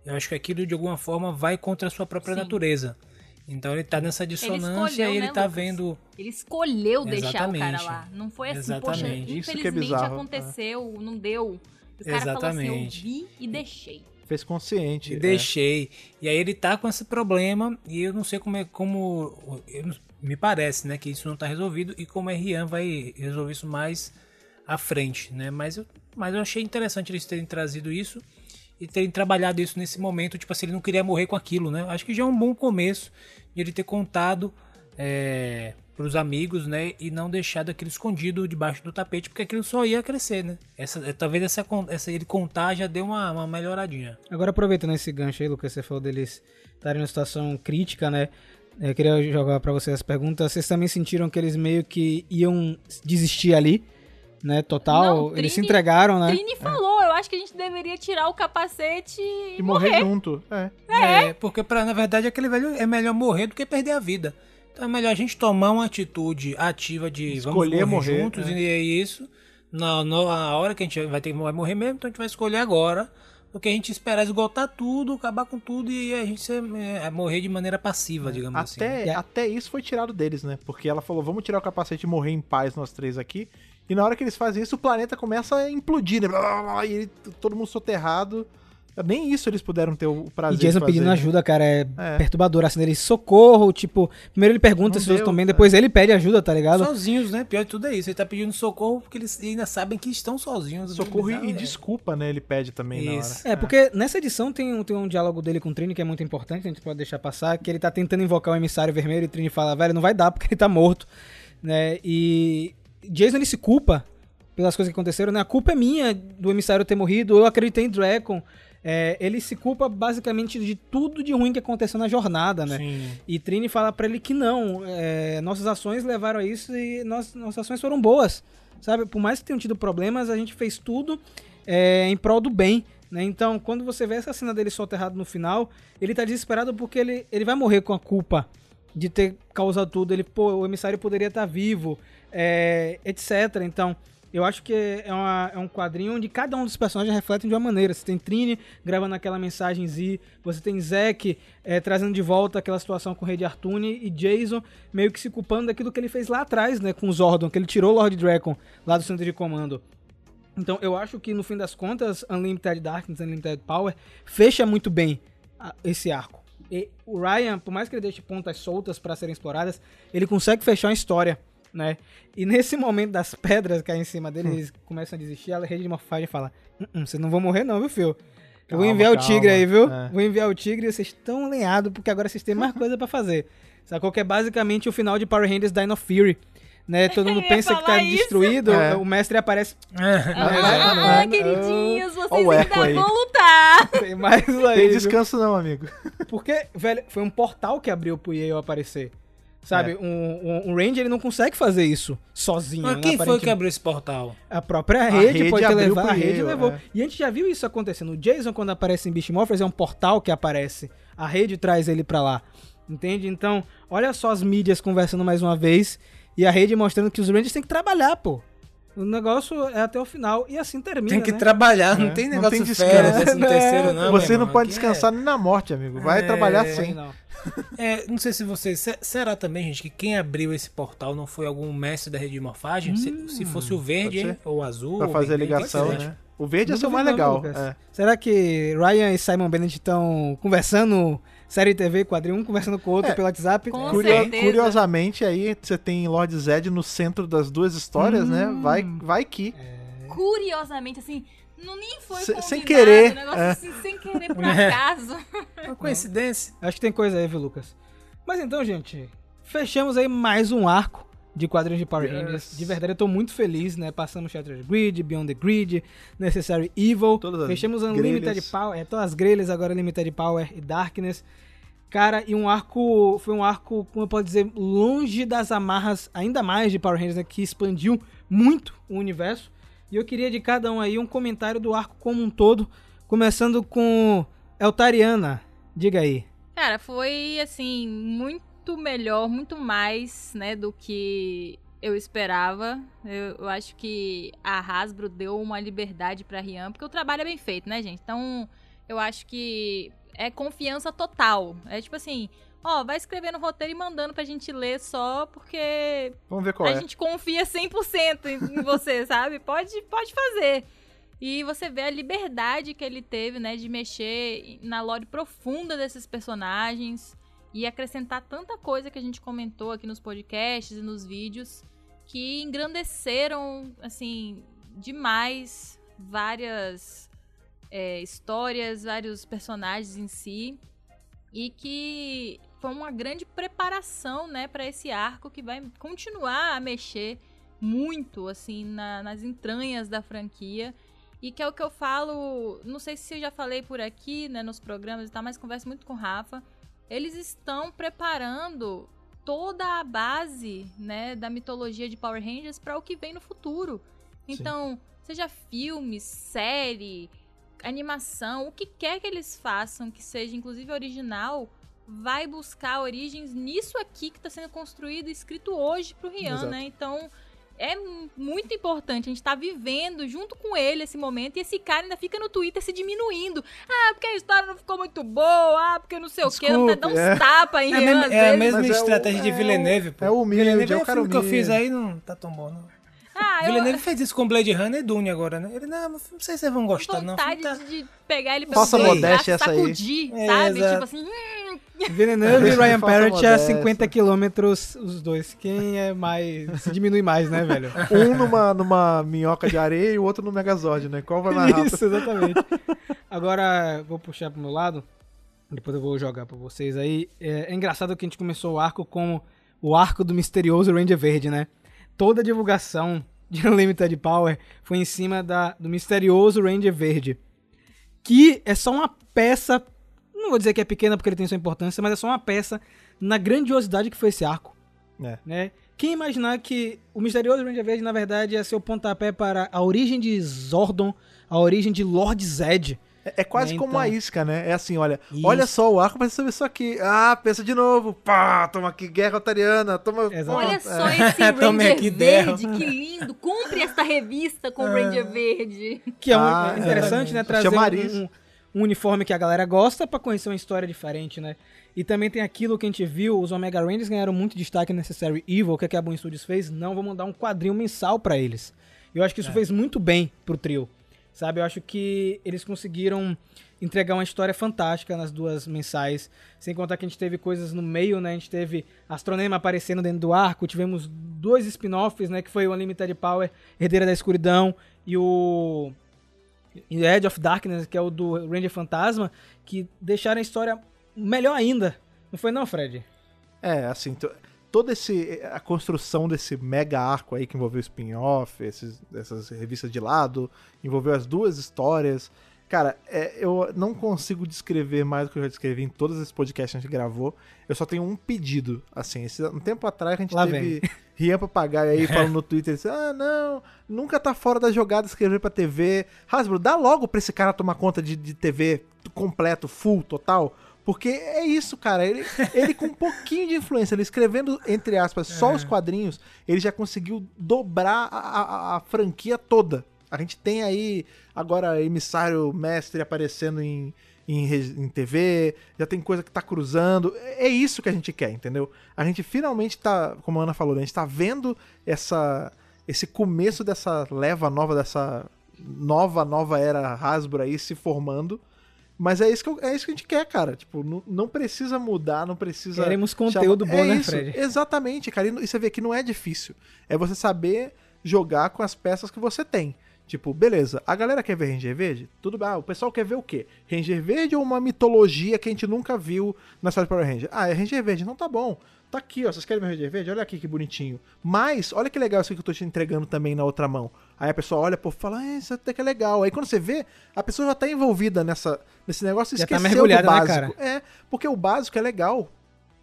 eu acho que aquilo de alguma forma vai contra a sua própria Sim. natureza. Então ele tá nessa dissonância escolheu, e ele né, tá Lucas? vendo. Ele escolheu deixar o cara Exatamente. lá. Não foi assim, poxa, Exatamente. Isso que é infelizmente bizarro, aconteceu, não deu. O cara falou assim, eu Exatamente. vi e deixei. Fez consciente. E é. deixei. E aí ele tá com esse problema e eu não sei como é como eu me parece, né, que isso não tá resolvido e como a Rian vai resolver isso mais à frente, né? Mas eu, mas eu achei interessante eles terem trazido isso e terem trabalhado isso nesse momento, tipo assim, ele não queria morrer com aquilo, né? Acho que já é um bom começo de ele ter contado é, pros amigos, né, e não deixado aquilo escondido debaixo do tapete, porque aquilo só ia crescer, né? Essa, é, talvez essa, essa ele contar já deu uma, uma melhoradinha. Agora, aproveitando esse gancho aí, Lucas, você falou deles estarem numa situação crítica, né? Eu queria jogar pra vocês as perguntas. Vocês também sentiram que eles meio que iam desistir ali, né? Total. Não, eles se Trini- entregaram, né? Trini falou, eu acho que a gente deveria tirar o capacete e, E morrer junto. É. É, porque pra, na verdade aquele velho é melhor morrer do que perder a vida. Então é melhor a gente tomar uma atitude ativa de Escolher vamos morrer, morrer, juntos é. e é isso. Na, na hora que a gente vai ter vai morrer mesmo, então a gente vai escolher agora. Do que a gente esperar esgotar tudo, acabar com tudo e a gente ser, é, morrer de maneira passiva, digamos assim. Até, até isso foi tirado deles, né? Porque ela falou, vamos tirar o capacete e morrer em paz nós três aqui. E na hora que eles fazem isso, o planeta começa a implodir, né? Blá, blá, blá, E ele- todo mundo soterrado. Nem isso eles puderam ter o E prazer Jason de fazer. pedindo ajuda, cara, é, É. perturbador. Assim, ele socorro, tipo, primeiro ele pergunta Não se os outros deu, estão bem, é. depois ele pede ajuda, tá ligado? Sozinhos, né? Pior de tudo é isso. Ele tá pedindo socorro porque eles ainda sabem que estão sozinhos. Socorro e, e É. desculpa, né? Ele pede também na hora. Isso. É, porque nessa edição tem um, tem um diálogo dele com o Trini que é muito importante, a gente pode deixar passar, que ele tá tentando invocar o emissário vermelho e o Trini fala, velho, não vai dar porque ele tá morto, né? E Jason ele se culpa pelas coisas que aconteceram, né? A culpa é minha do emissário ter morrido, eu acreditei em Dragon. É, ele se culpa basicamente de tudo de ruim que aconteceu na jornada, né? Sim. E Trini fala pra ele que não, é, nossas ações levaram a isso e nós- nossas ações foram boas, sabe? Por mais que tenham tido problemas, a gente fez tudo é, em prol do bem, né? Então, quando você vê essa cena dele soterrado no final, ele tá desesperado porque ele, ele vai morrer com a culpa de ter causado tudo. Ele, pô, o emissário poderia estar vivo, é, etc. Então, eu acho que é, uma- é um quadrinho onde cada um dos personagens refletem de uma maneira. Você tem Trini gravando aquela mensagem Z, você tem Zack é, trazendo de volta aquela situação com o Rei de Artune e Jason meio que se culpando daquilo que ele fez lá atrás, né, com o Zordon, que ele tirou Lord Dragon lá do centro de comando. Então, eu acho que no fim das contas, Unlimited Darkness, Unlimited Power fecha muito bem esse arco. E o Ryan, por mais que ele deixe pontas soltas para serem exploradas, ele consegue fechar uma história, né? E nesse momento das pedras caem em cima dele, eles começam a desistir, a rede de morfagem fala: "Hum, hum, vocês não vão morrer não, viu, Phil? Eu vou Calma, enviar o calma. tigre aí, viu? É. Vou enviar o tigre e vocês estão alinhados, porque agora vocês têm mais coisa pra fazer. Sacou que é basicamente o final de Power Rangers Dino Fury. Né? Todo mundo Eu pensa que tá isso. destruído, É. o mestre aparece. Ah, é, queridinhos, Ó vocês o eco ainda aí. vão lutar. Tem mais aí. Tem descanso não, amigo. Porque, velho, foi um portal que abriu pro Yale aparecer. Sabe, É. um, um, um Ranger ele não consegue fazer isso sozinho. Mas né, quem foi que abriu esse portal? A própria rede, rede pode levado, a rede Yale, levou. é. E a gente já viu isso acontecendo. O Jason, quando aparece em Beast Morphers, é um portal que aparece. A rede traz ele pra lá. Entende? Então, olha só as mídias conversando mais uma vez. E a rede mostrando que os Rangers têm que trabalhar, pô. O negócio é até o final. E assim termina, Tem que né? trabalhar, não É, tem não negócio tem de descanso. férias, décimo É, terceiro, não. Você não irmão, pode aqui descansar nem na morte, amigo. Vai É, trabalhar sem. não. É, é, não sei se vocês. se- Será também, gente, que quem abriu esse portal não foi algum mestre da rede de morfagem? se, se fosse o verde ou o azul. Pra ou fazer ligação, né? O verde ia Não ser o mais não, legal. É. Será que Ryan e Simon Bennett estão conversando, série TV, quadrinho, um conversando com o outro É, pelo WhatsApp? Com Curio- certeza. Curiosamente, aí você tem Lord Zed no centro das duas histórias, né? Hum. Vai, vai que. É. Curiosamente, assim, Não nem foi combinado, sem querer, um negócio é. assim, sem querer por acaso. Uma coincidência. Acho que tem coisa aí, viu, Lucas? Mas então, gente, fechamos aí mais um arco de quadrinhos de Power Yes. Rangers. De verdade, eu tô muito feliz, né? Passamos Shattered Grid, Beyond the Grid, Necessary Evil. Todas as Fechamos Unlimited. Power, é, todas as grelhas, agora Limited Power e Darkness. Cara, e um arco, foi um arco, como eu posso dizer, longe das amarras ainda mais de Power Rangers, né, que expandiu muito o universo. E eu queria de cada um aí um comentário do arco como um todo, começando com Eltariana. Diga aí. Cara, foi assim, muito melhor, muito mais, né, do que eu esperava. Eu, eu acho que a Hasbro deu uma liberdade pra Rian, porque o trabalho é bem feito, né, gente? Então, eu acho que é confiança total. É tipo assim, ó, vai escrevendo o roteiro e mandando pra gente ler só porque Vamos ver qual a é. gente confia 100% em, em você, sabe? Pode, pode fazer. E você vê a liberdade que ele teve, né, de mexer na lore profunda desses personagens e acrescentar tanta coisa que a gente comentou aqui nos podcasts e nos vídeos que engrandeceram, assim, demais várias é, histórias, vários personagens em si e que foi uma grande preparação, né, para esse arco que vai continuar a mexer muito, assim, na- nas entranhas da franquia. E que é o que eu falo, não sei se eu já falei por aqui, né, nos programas e tal, mas converso muito com o Rafa. Eles estão preparando toda a base, né, da mitologia de Power Rangers para o que vem no futuro. Então, seja filme, série, animação, o que quer que eles façam, que seja inclusive original, vai buscar origens nisso aqui que está sendo construído e escrito hoje pro Rian, Exato. né? Então, é muito importante. A gente tá vivendo junto com ele esse momento e esse cara ainda fica no Twitter se diminuindo. Ah, porque a história não ficou muito boa, ah, porque não sei o quê. Dá Desculpe, uns é. tapas em É é a mesma Mas é o- estratégia de é o- Villeneuve, pô. é o humilde, Villeneuve, é o o cara filme que eu fiz aí não tá tão bom, não. Ah, eu Villeneuve fez isso com Blade Runner e Dune agora, né? Ele, não, não sei se vocês vão gostar, não. vontade Tá- de pegar ele Falsa braço, modéstia essa aí. sacudir, É, sabe? exato. Tipo assim, hum, Villeneuve e Ryan Parrott a modéstia. 50 quilômetros os dois. Quem é mais. se diminui mais, né, velho? Um numa, numa minhoca de areia e o outro no Megazord, né? Qual vai mais rápido? Isso, exatamente. Agora, vou puxar pro meu lado. Depois eu vou jogar pra vocês aí. É, é engraçado que a gente começou o arco com o arco do misterioso Ranger Verde, né? Toda a divulgação de Unlimited Power foi em cima da, do misterioso Ranger Verde. Que é só uma peça. Não vou dizer que é pequena porque ele tem sua importância, mas é só uma peça na grandiosidade que foi esse arco É. né? Quem imaginar que o misterioso Ranger Verde, na verdade, ia ser o pontapé para a origem de Zordon, a origem de Lord Zed. É, é quase Né, como então. uma isca, né? É assim, olha, Isso. olha só o arco, mas você vê isso aqui. Ah, pensa de novo. Pá, toma aqui, guerra otariana, toma... Exato. olha só é. esse Ranger aqui, Derro. Verde, que lindo. Compre esta revista com o Ranger Verde. Que é um- Ah, é interessante, né? Trazer Chamariz. um, um- um uniforme que a galera gosta pra conhecer uma história diferente, né? E também tem aquilo que a gente viu, os Omega Rangers ganharam muito destaque no Necessary Evil, o que a Carbon Studios fez? Não, vou mandar um quadrinho mensal pra eles. Eu acho que isso fez muito bem pro trio, sabe? Eu acho que eles conseguiram entregar uma história fantástica nas duas mensais, sem contar que a gente teve coisas no meio, né? A gente teve Astronema aparecendo dentro do arco, tivemos dois spin-offs, né? Que foi o Unlimited Power, Herdeira da Escuridão, e o e Edge of Darkness, que é o do Ranger Fantasma, que deixaram a história melhor ainda. Não foi não, Fred? É, assim, toda esse, a construção desse mega arco aí que envolveu spin-off, essas revistas de lado, envolveu as duas histórias. Cara, é, eu não consigo descrever mais do que eu já descrevi em todos esses podcasts que a gente gravou. Eu só tenho um pedido, assim, esse, um tempo atrás a gente Lá teve Rian Papagaio aí falando no Twitter, disse, ah, não, nunca tá fora da jogada escrever pra TV. Hasbro, dá logo pra esse cara tomar conta de, de TV completo, full, total, porque é isso, cara. Ele, ele com um pouquinho de influência, ele escrevendo, entre aspas, só os quadrinhos, ele já conseguiu dobrar a, a- a franquia toda. A gente tem aí agora emissário mestre aparecendo em, em, em TV, já tem coisa que tá cruzando. É é isso que a gente quer, entendeu? A gente finalmente tá, como a Ana falou, né, a gente tá vendo essa, esse começo dessa leva nova, dessa nova, nova era Hasbro aí se formando. Mas é isso que, eu- é isso que a gente quer, cara. Tipo, não, não precisa mudar, não precisa. Queremos conteúdo chamar- bom, é né, isso, Fred? Exatamente, cara. E você vê que não é difícil. É você saber jogar com as peças que você tem. Tipo, beleza, a galera quer ver Ranger Verde? Tudo bem. Ah, o pessoal quer ver o quê? Ranger Verde ou uma mitologia que a gente nunca viu na série Power Ranger? Ah, é Ranger Verde. Não tá bom. Tá aqui, ó. Vocês querem ver Ranger Verde? Olha aqui que bonitinho. Mas, olha que legal isso que eu tô te entregando também na outra mão. Aí a pessoa olha, pô, fala, ah, isso até que é legal. Aí quando você vê, a pessoa já tá envolvida nessa, nesse negócio e tá esqueceu mergulhada, do né, básico. cara? É, porque o básico é legal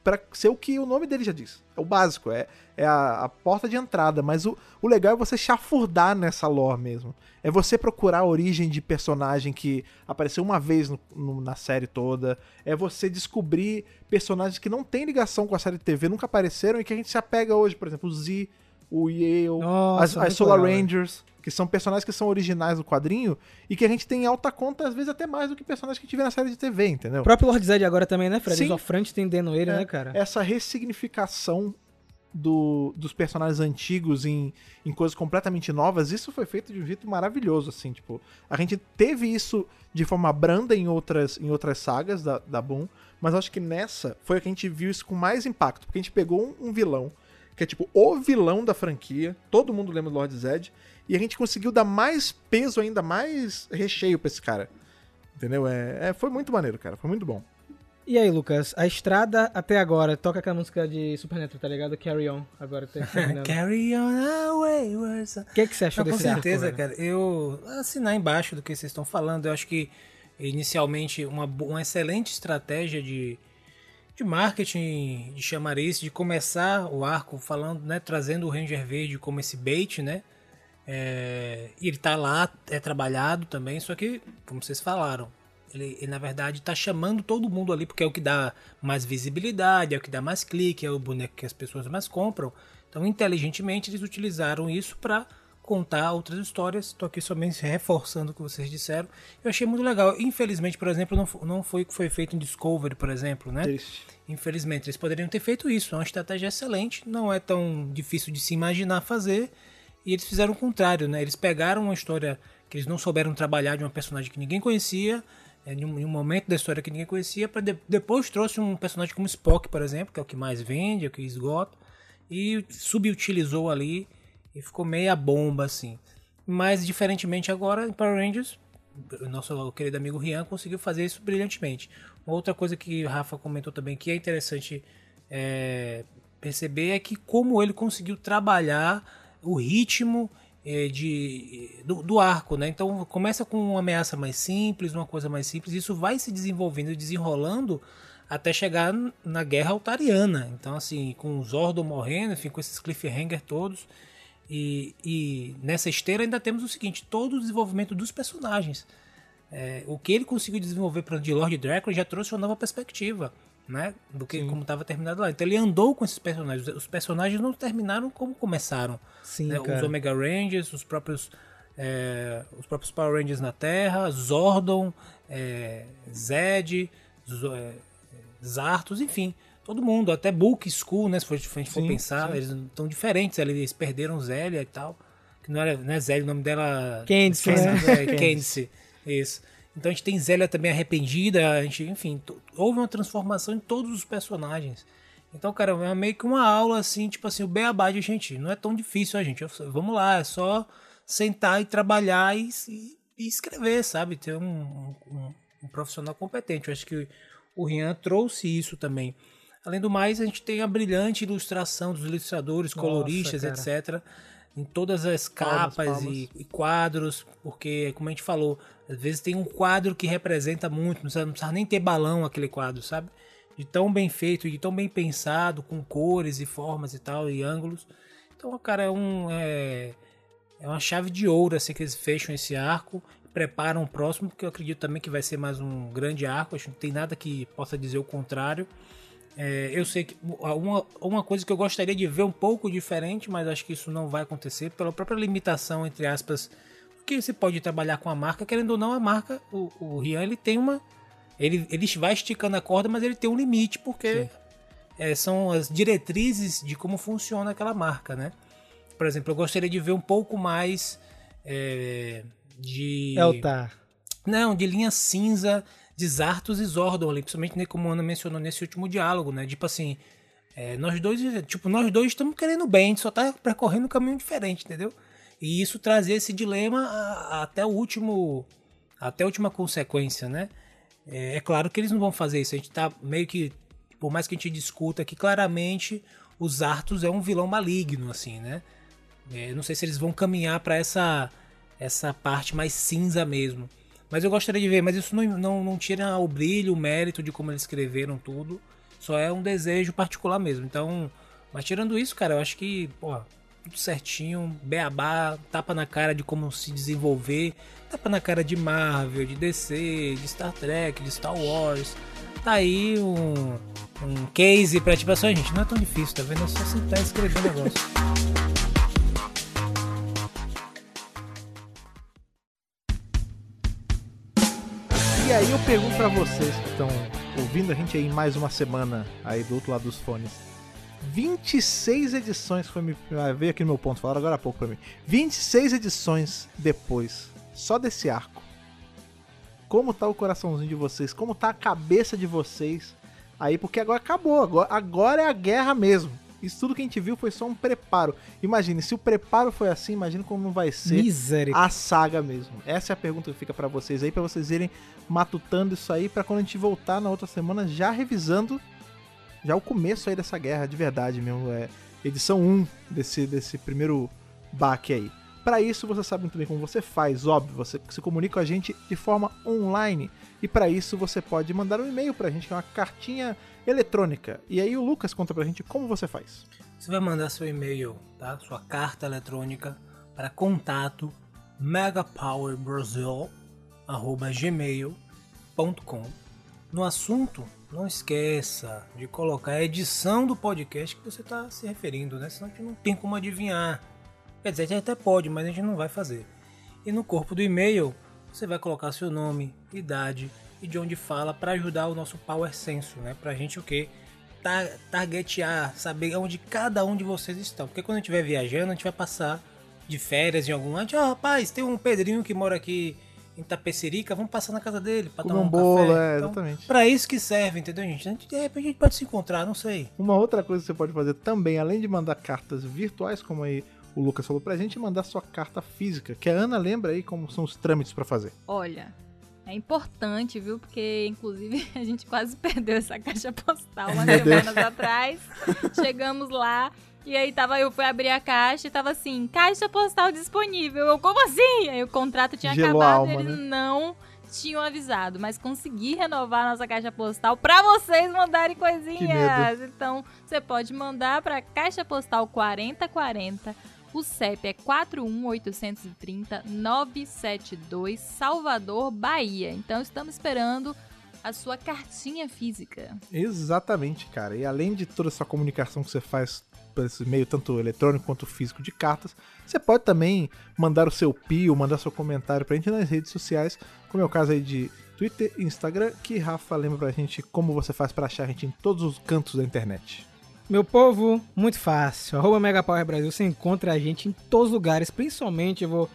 pra ser o que o nome dele já diz. É o básico, é, é a, a porta de entrada. Mas o, o legal é você chafurdar nessa lore mesmo. É você procurar a origem de personagem que apareceu uma vez no- no- na série toda. É você descobrir personagens que não têm ligação com a série de TV, nunca apareceram e que a gente se apega hoje. Por exemplo, o Z, o Yale, Nossa, as, as Solar legal? Rangers, que são personagens que são originais do quadrinho e que a gente tem em alta conta, às vezes até mais do que personagens que a gente vê na série de TV, entendeu? O próprio Lord Zed agora também, né, Fred? Sim. Os Ofrante entendendo ele, né, cara? Essa ressignificação do- dos personagens antigos em, em coisas completamente novas, isso foi feito de um jeito maravilhoso, assim, tipo, a gente teve isso de forma branda em outras, em outras sagas da, da Boom, mas acho que nessa foi a que a gente viu isso com mais impacto, porque a gente pegou um, um vilão, que é tipo o vilão da franquia, todo mundo lembra do Lord Zed, e a gente conseguiu dar mais peso ainda, mais recheio pra esse cara. Entendeu? É, é- foi muito maneiro, cara. Foi muito bom. E aí, Lucas, a estrada até agora, toca aquela música de Supernatural, tá ligado? Carry On, agora tá terminando. Carry on away, O que, é que você achou Não, com desse arco, certeza, velho? cara. Eu assinar embaixo do que vocês estão falando. Eu acho que inicialmente uma, uma excelente estratégia de, de marketing, de chamariz, de começar o arco falando, né, trazendo o Ranger Verde como esse bait, né? É, ele tá lá, é trabalhado também, só que, como vocês falaram, ele, ele, na verdade tá chamando todo mundo ali porque é o que dá mais visibilidade, é o que dá mais clique, é o boneco que as pessoas mais compram. Então, inteligentemente, eles utilizaram isso para contar outras histórias. Estou aqui somente reforçando o que vocês disseram. Eu achei muito legal. Infelizmente, por exemplo, não, não foi o que foi feito em Discovery, por exemplo, né? Triste. Infelizmente, eles poderiam ter feito isso. É uma estratégia excelente, não é tão difícil de se imaginar fazer. E eles fizeram o contrário, né? Eles pegaram uma história que eles não souberam trabalhar de uma personagem que ninguém conhecia, é, em, um, em um momento da história que ninguém conhecia, para depois trouxe um personagem como Spock, por exemplo, que é o que mais vende, é o que esgota, e subutilizou ali e ficou meia bomba assim. Mas diferentemente agora em Power Rangers, o nosso querido amigo Rian conseguiu fazer isso brilhantemente. Uma outra coisa que o Rafa comentou também que é interessante é, perceber é que como ele conseguiu trabalhar o ritmo é, de, do, do arco, né? Então começa com uma ameaça mais simples, uma coisa mais simples, isso vai se desenvolvendo e desenrolando até chegar na guerra altariana. Então assim, com o Zordon morrendo, enfim, com esses cliffhanger todos. E, e nessa esteira ainda temos o seguinte: todo o desenvolvimento dos personagens. É, o que ele conseguiu desenvolver para de Lord Drácula já trouxe uma nova perspectiva, né? Do que como estava terminado lá. Então ele andou com esses personagens. Os personagens não terminaram como começaram. Sim, né? Os. Omega Rangers, os próprios é, os próprios Power Rangers na Terra, Zordon, é, Zed, Zo- é, Zartos, enfim, todo mundo, até Book School, né? Se for- se a gente for Sim, pensar, sim. eles estão diferentes, eles perderam Zélia e tal. Que não era não é Zélia, o nome dela. Candice, Candice, né? é, Candice. Isso. Então a gente tem Zélia também arrependida, a gente, enfim, houve uma transformação em todos os personagens. Então, cara, é meio que uma aula assim, tipo assim, o beabá de gente, não é tão difícil, a gente. Eu- Vamos lá, é só sentar e trabalhar e, e- e escrever, sabe? Ter um, um- um profissional competente. Eu acho que o Rian trouxe isso também. Além do mais, a gente tem a brilhante ilustração dos ilustradores, Nossa, coloristas, cara. etc. Em todas as Palmas, capas palmas. E, e quadros, porque, como a gente falou, às vezes tem um quadro que representa muito, não precisa, não precisa nem ter balão aquele quadro, sabe? De tão bem feito, de tão bem pensado, com cores e formas e tal, e ângulos. Então, cara, é um. É, é uma chave de ouro assim que eles fecham esse arco, preparam o próximo, porque eu acredito também que vai ser mais um grande arco. Acho que não tem nada que possa dizer o contrário. É, eu sei que uma, uma coisa que eu gostaria de ver um pouco diferente, mas acho que isso não vai acontecer pela própria limitação, entre aspas, que você pode trabalhar com a marca, querendo ou não, a marca, o, o Rian, ele tem uma. Ele, ele vai esticando a corda, mas ele tem um limite, porque é, são as diretrizes de como funciona aquela marca, né? Por exemplo, eu gostaria de ver um pouco mais é, de. Eltar. Não, de linha cinza de Zartos e Zordon ali, principalmente né, como a Ana mencionou nesse último diálogo, né? Tipo assim, é, nós dois, tipo, nós dois estamos querendo bem, a gente só tá percorrendo um caminho diferente, entendeu? E isso trazia esse dilema até o último. Até a última consequência, né? É, é claro que eles não vão fazer isso. A gente tá meio que. Por mais que a gente discuta que claramente os Arthur é um vilão maligno, assim, né? É, não sei se eles vão caminhar para essa essa parte mais cinza mesmo. Mas eu gostaria de ver, mas isso não, não, não tira o brilho, o mérito de como eles escreveram tudo. Só é um desejo particular mesmo. Então, mas tirando isso, cara, eu acho que, pô, tudo certinho, beabá, tapa na cara de como se desenvolver, tapa na cara de Marvel, de DC, de Star Trek, de Star Wars. Tá aí um, um case pra tipo assim, gente, não é tão difícil, tá vendo? É só sentar e escrever o negócio. Pergunto pra vocês que estão ouvindo a gente aí mais uma semana aí do outro lado dos fones. 26 edições foi me ah, veio aqui no meu ponto, falaram agora há pouco pra mim. 26 edições depois, só desse arco. Como tá o coraçãozinho de vocês? Como tá a cabeça de vocês? Aí porque agora acabou, agora, agora é a guerra mesmo. Isso tudo que a gente viu foi só um preparo. Imagine, se o preparo foi assim, imagine como não vai ser a saga mesmo? Essa é a pergunta que fica pra vocês aí, pra vocês irem matutando isso aí, pra quando a gente voltar na outra semana já revisando já o começo aí dessa guerra de verdade mesmo, é edição 1 desse desse primeiro baque aí. Pra isso, você sabe muito bem como você faz, óbvio, você se comunica com a gente de forma online. E pra isso você pode mandar um e-mail pra gente, que é uma cartinha eletrônica. E aí o Lucas conta pra gente como você faz. Você vai mandar seu e-mail, tá? Sua carta eletrônica para contato megapowerbrasil@gmail.com. No assunto, não esqueça de colocar a edição do podcast que você está se referindo, né? Senão a gente não tem como adivinhar. Quer dizer, a gente até pode, mas a gente não vai fazer. E no corpo do e-mail, você vai colocar seu nome, idade e de onde fala para ajudar o nosso Power Senso, né? Pra gente o quê? tar- targetear, saber onde cada um de vocês estão. Porque quando a gente estiver viajando, a gente vai passar de férias em algum lugar. A gente, Ó, rapaz, tem um Pedrinho que mora aqui em Tapecerica, vamos passar na casa dele pra Comer tomar um um bolo, café. é, Então, exatamente. Pra isso que serve, entendeu, gente? A gente? De repente a gente pode se encontrar, não sei. Uma outra coisa que você pode fazer também, além de mandar cartas virtuais, como aí o Lucas falou pra gente, é mandar sua carta física, que a Ana lembra aí como são os trâmites pra fazer. Olha, é importante, viu? Porque, inclusive, a gente quase perdeu essa caixa postal umas semanas atrás. Chegamos lá. E aí tava, eu fui abrir a caixa e tava assim, caixa postal disponível. Eu, como assim? Aí o contrato tinha Gelou acabado e alma, eles né? não tinham avisado. Mas consegui renovar a nossa caixa postal pra vocês mandarem coisinhas. Então, você pode mandar pra caixa postal 4040. O CEP é 41830-972, Salvador, Bahia. Então estamos esperando a sua cartinha física. Exatamente, cara. E além de toda essa comunicação que você faz por esse meio, tanto eletrônico quanto físico de cartas, você pode também mandar o seu pio, mandar seu comentário pra gente nas redes sociais, como é o caso aí de Twitter e Instagram, que Rafa lembra pra gente como você faz pra achar a gente em todos os cantos da internet. Meu povo, muito fácil. Arroba Megapower Brasil, você encontra a gente em todos os lugares, principalmente, eu vou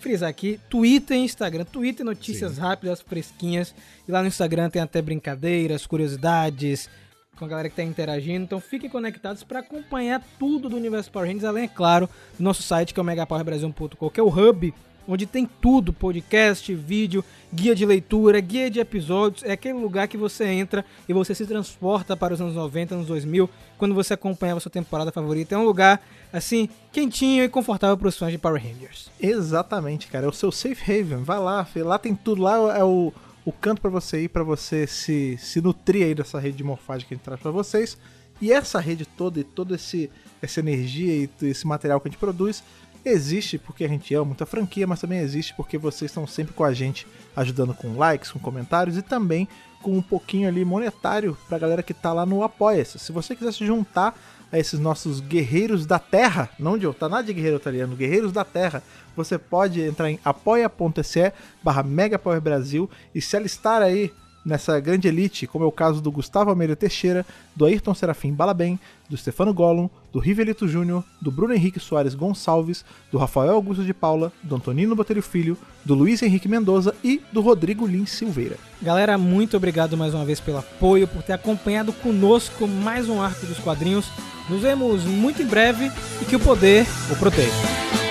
frisar aqui, Twitter e Instagram. Twitter, notícias rápidas, fresquinhas. E lá no Instagram tem até brincadeiras, curiosidades, com a galera que tá interagindo. Então fiquem conectados para acompanhar tudo do Universo Power Rangers, além, é claro, do nosso site, que é o megapowerbrasil.com, que é o hub onde tem tudo, podcast, vídeo, guia de leitura, guia de episódios, é aquele lugar que você entra e você se transporta para os anos 90, anos 2000, quando você acompanhava sua temporada favorita. É um lugar, assim, quentinho e confortável para os fãs de Power Rangers. Exatamente, cara. É o seu safe haven. Vai lá, filho. lá tem tudo. Lá é o, o canto pra você ir, pra você se, se nutrir aí dessa rede de morfagem que a gente traz pra vocês. E essa rede toda e toda esse, essa energia e esse material que a gente produz existe porque a gente ama muita franquia, mas também existe porque vocês estão sempre com a gente, ajudando com likes, com comentários e também com um pouquinho ali monetário pra galera que tá lá no Apoia-se. Se você quiser se juntar a esses nossos guerreiros da terra, não de tá nada de guerreiro italiano, guerreiros da terra, você pode entrar em apoia.se barra Brasil e se alistar aí nessa grande elite, como é o caso do Gustavo Almeida Teixeira, do Ayrton Serafim Balabem, do Stefano Gollum, do Rivelito Júnior, do Bruno Henrique Soares Gonçalves, do Rafael Augusto de Paula, do Antonino Botelho Filho, do Luiz Henrique Mendoza e do Rodrigo Lins Silveira. Galera, muito obrigado mais uma vez pelo apoio, por ter acompanhado conosco mais um arco dos quadrinhos. Nos vemos muito em breve e que o poder o proteja.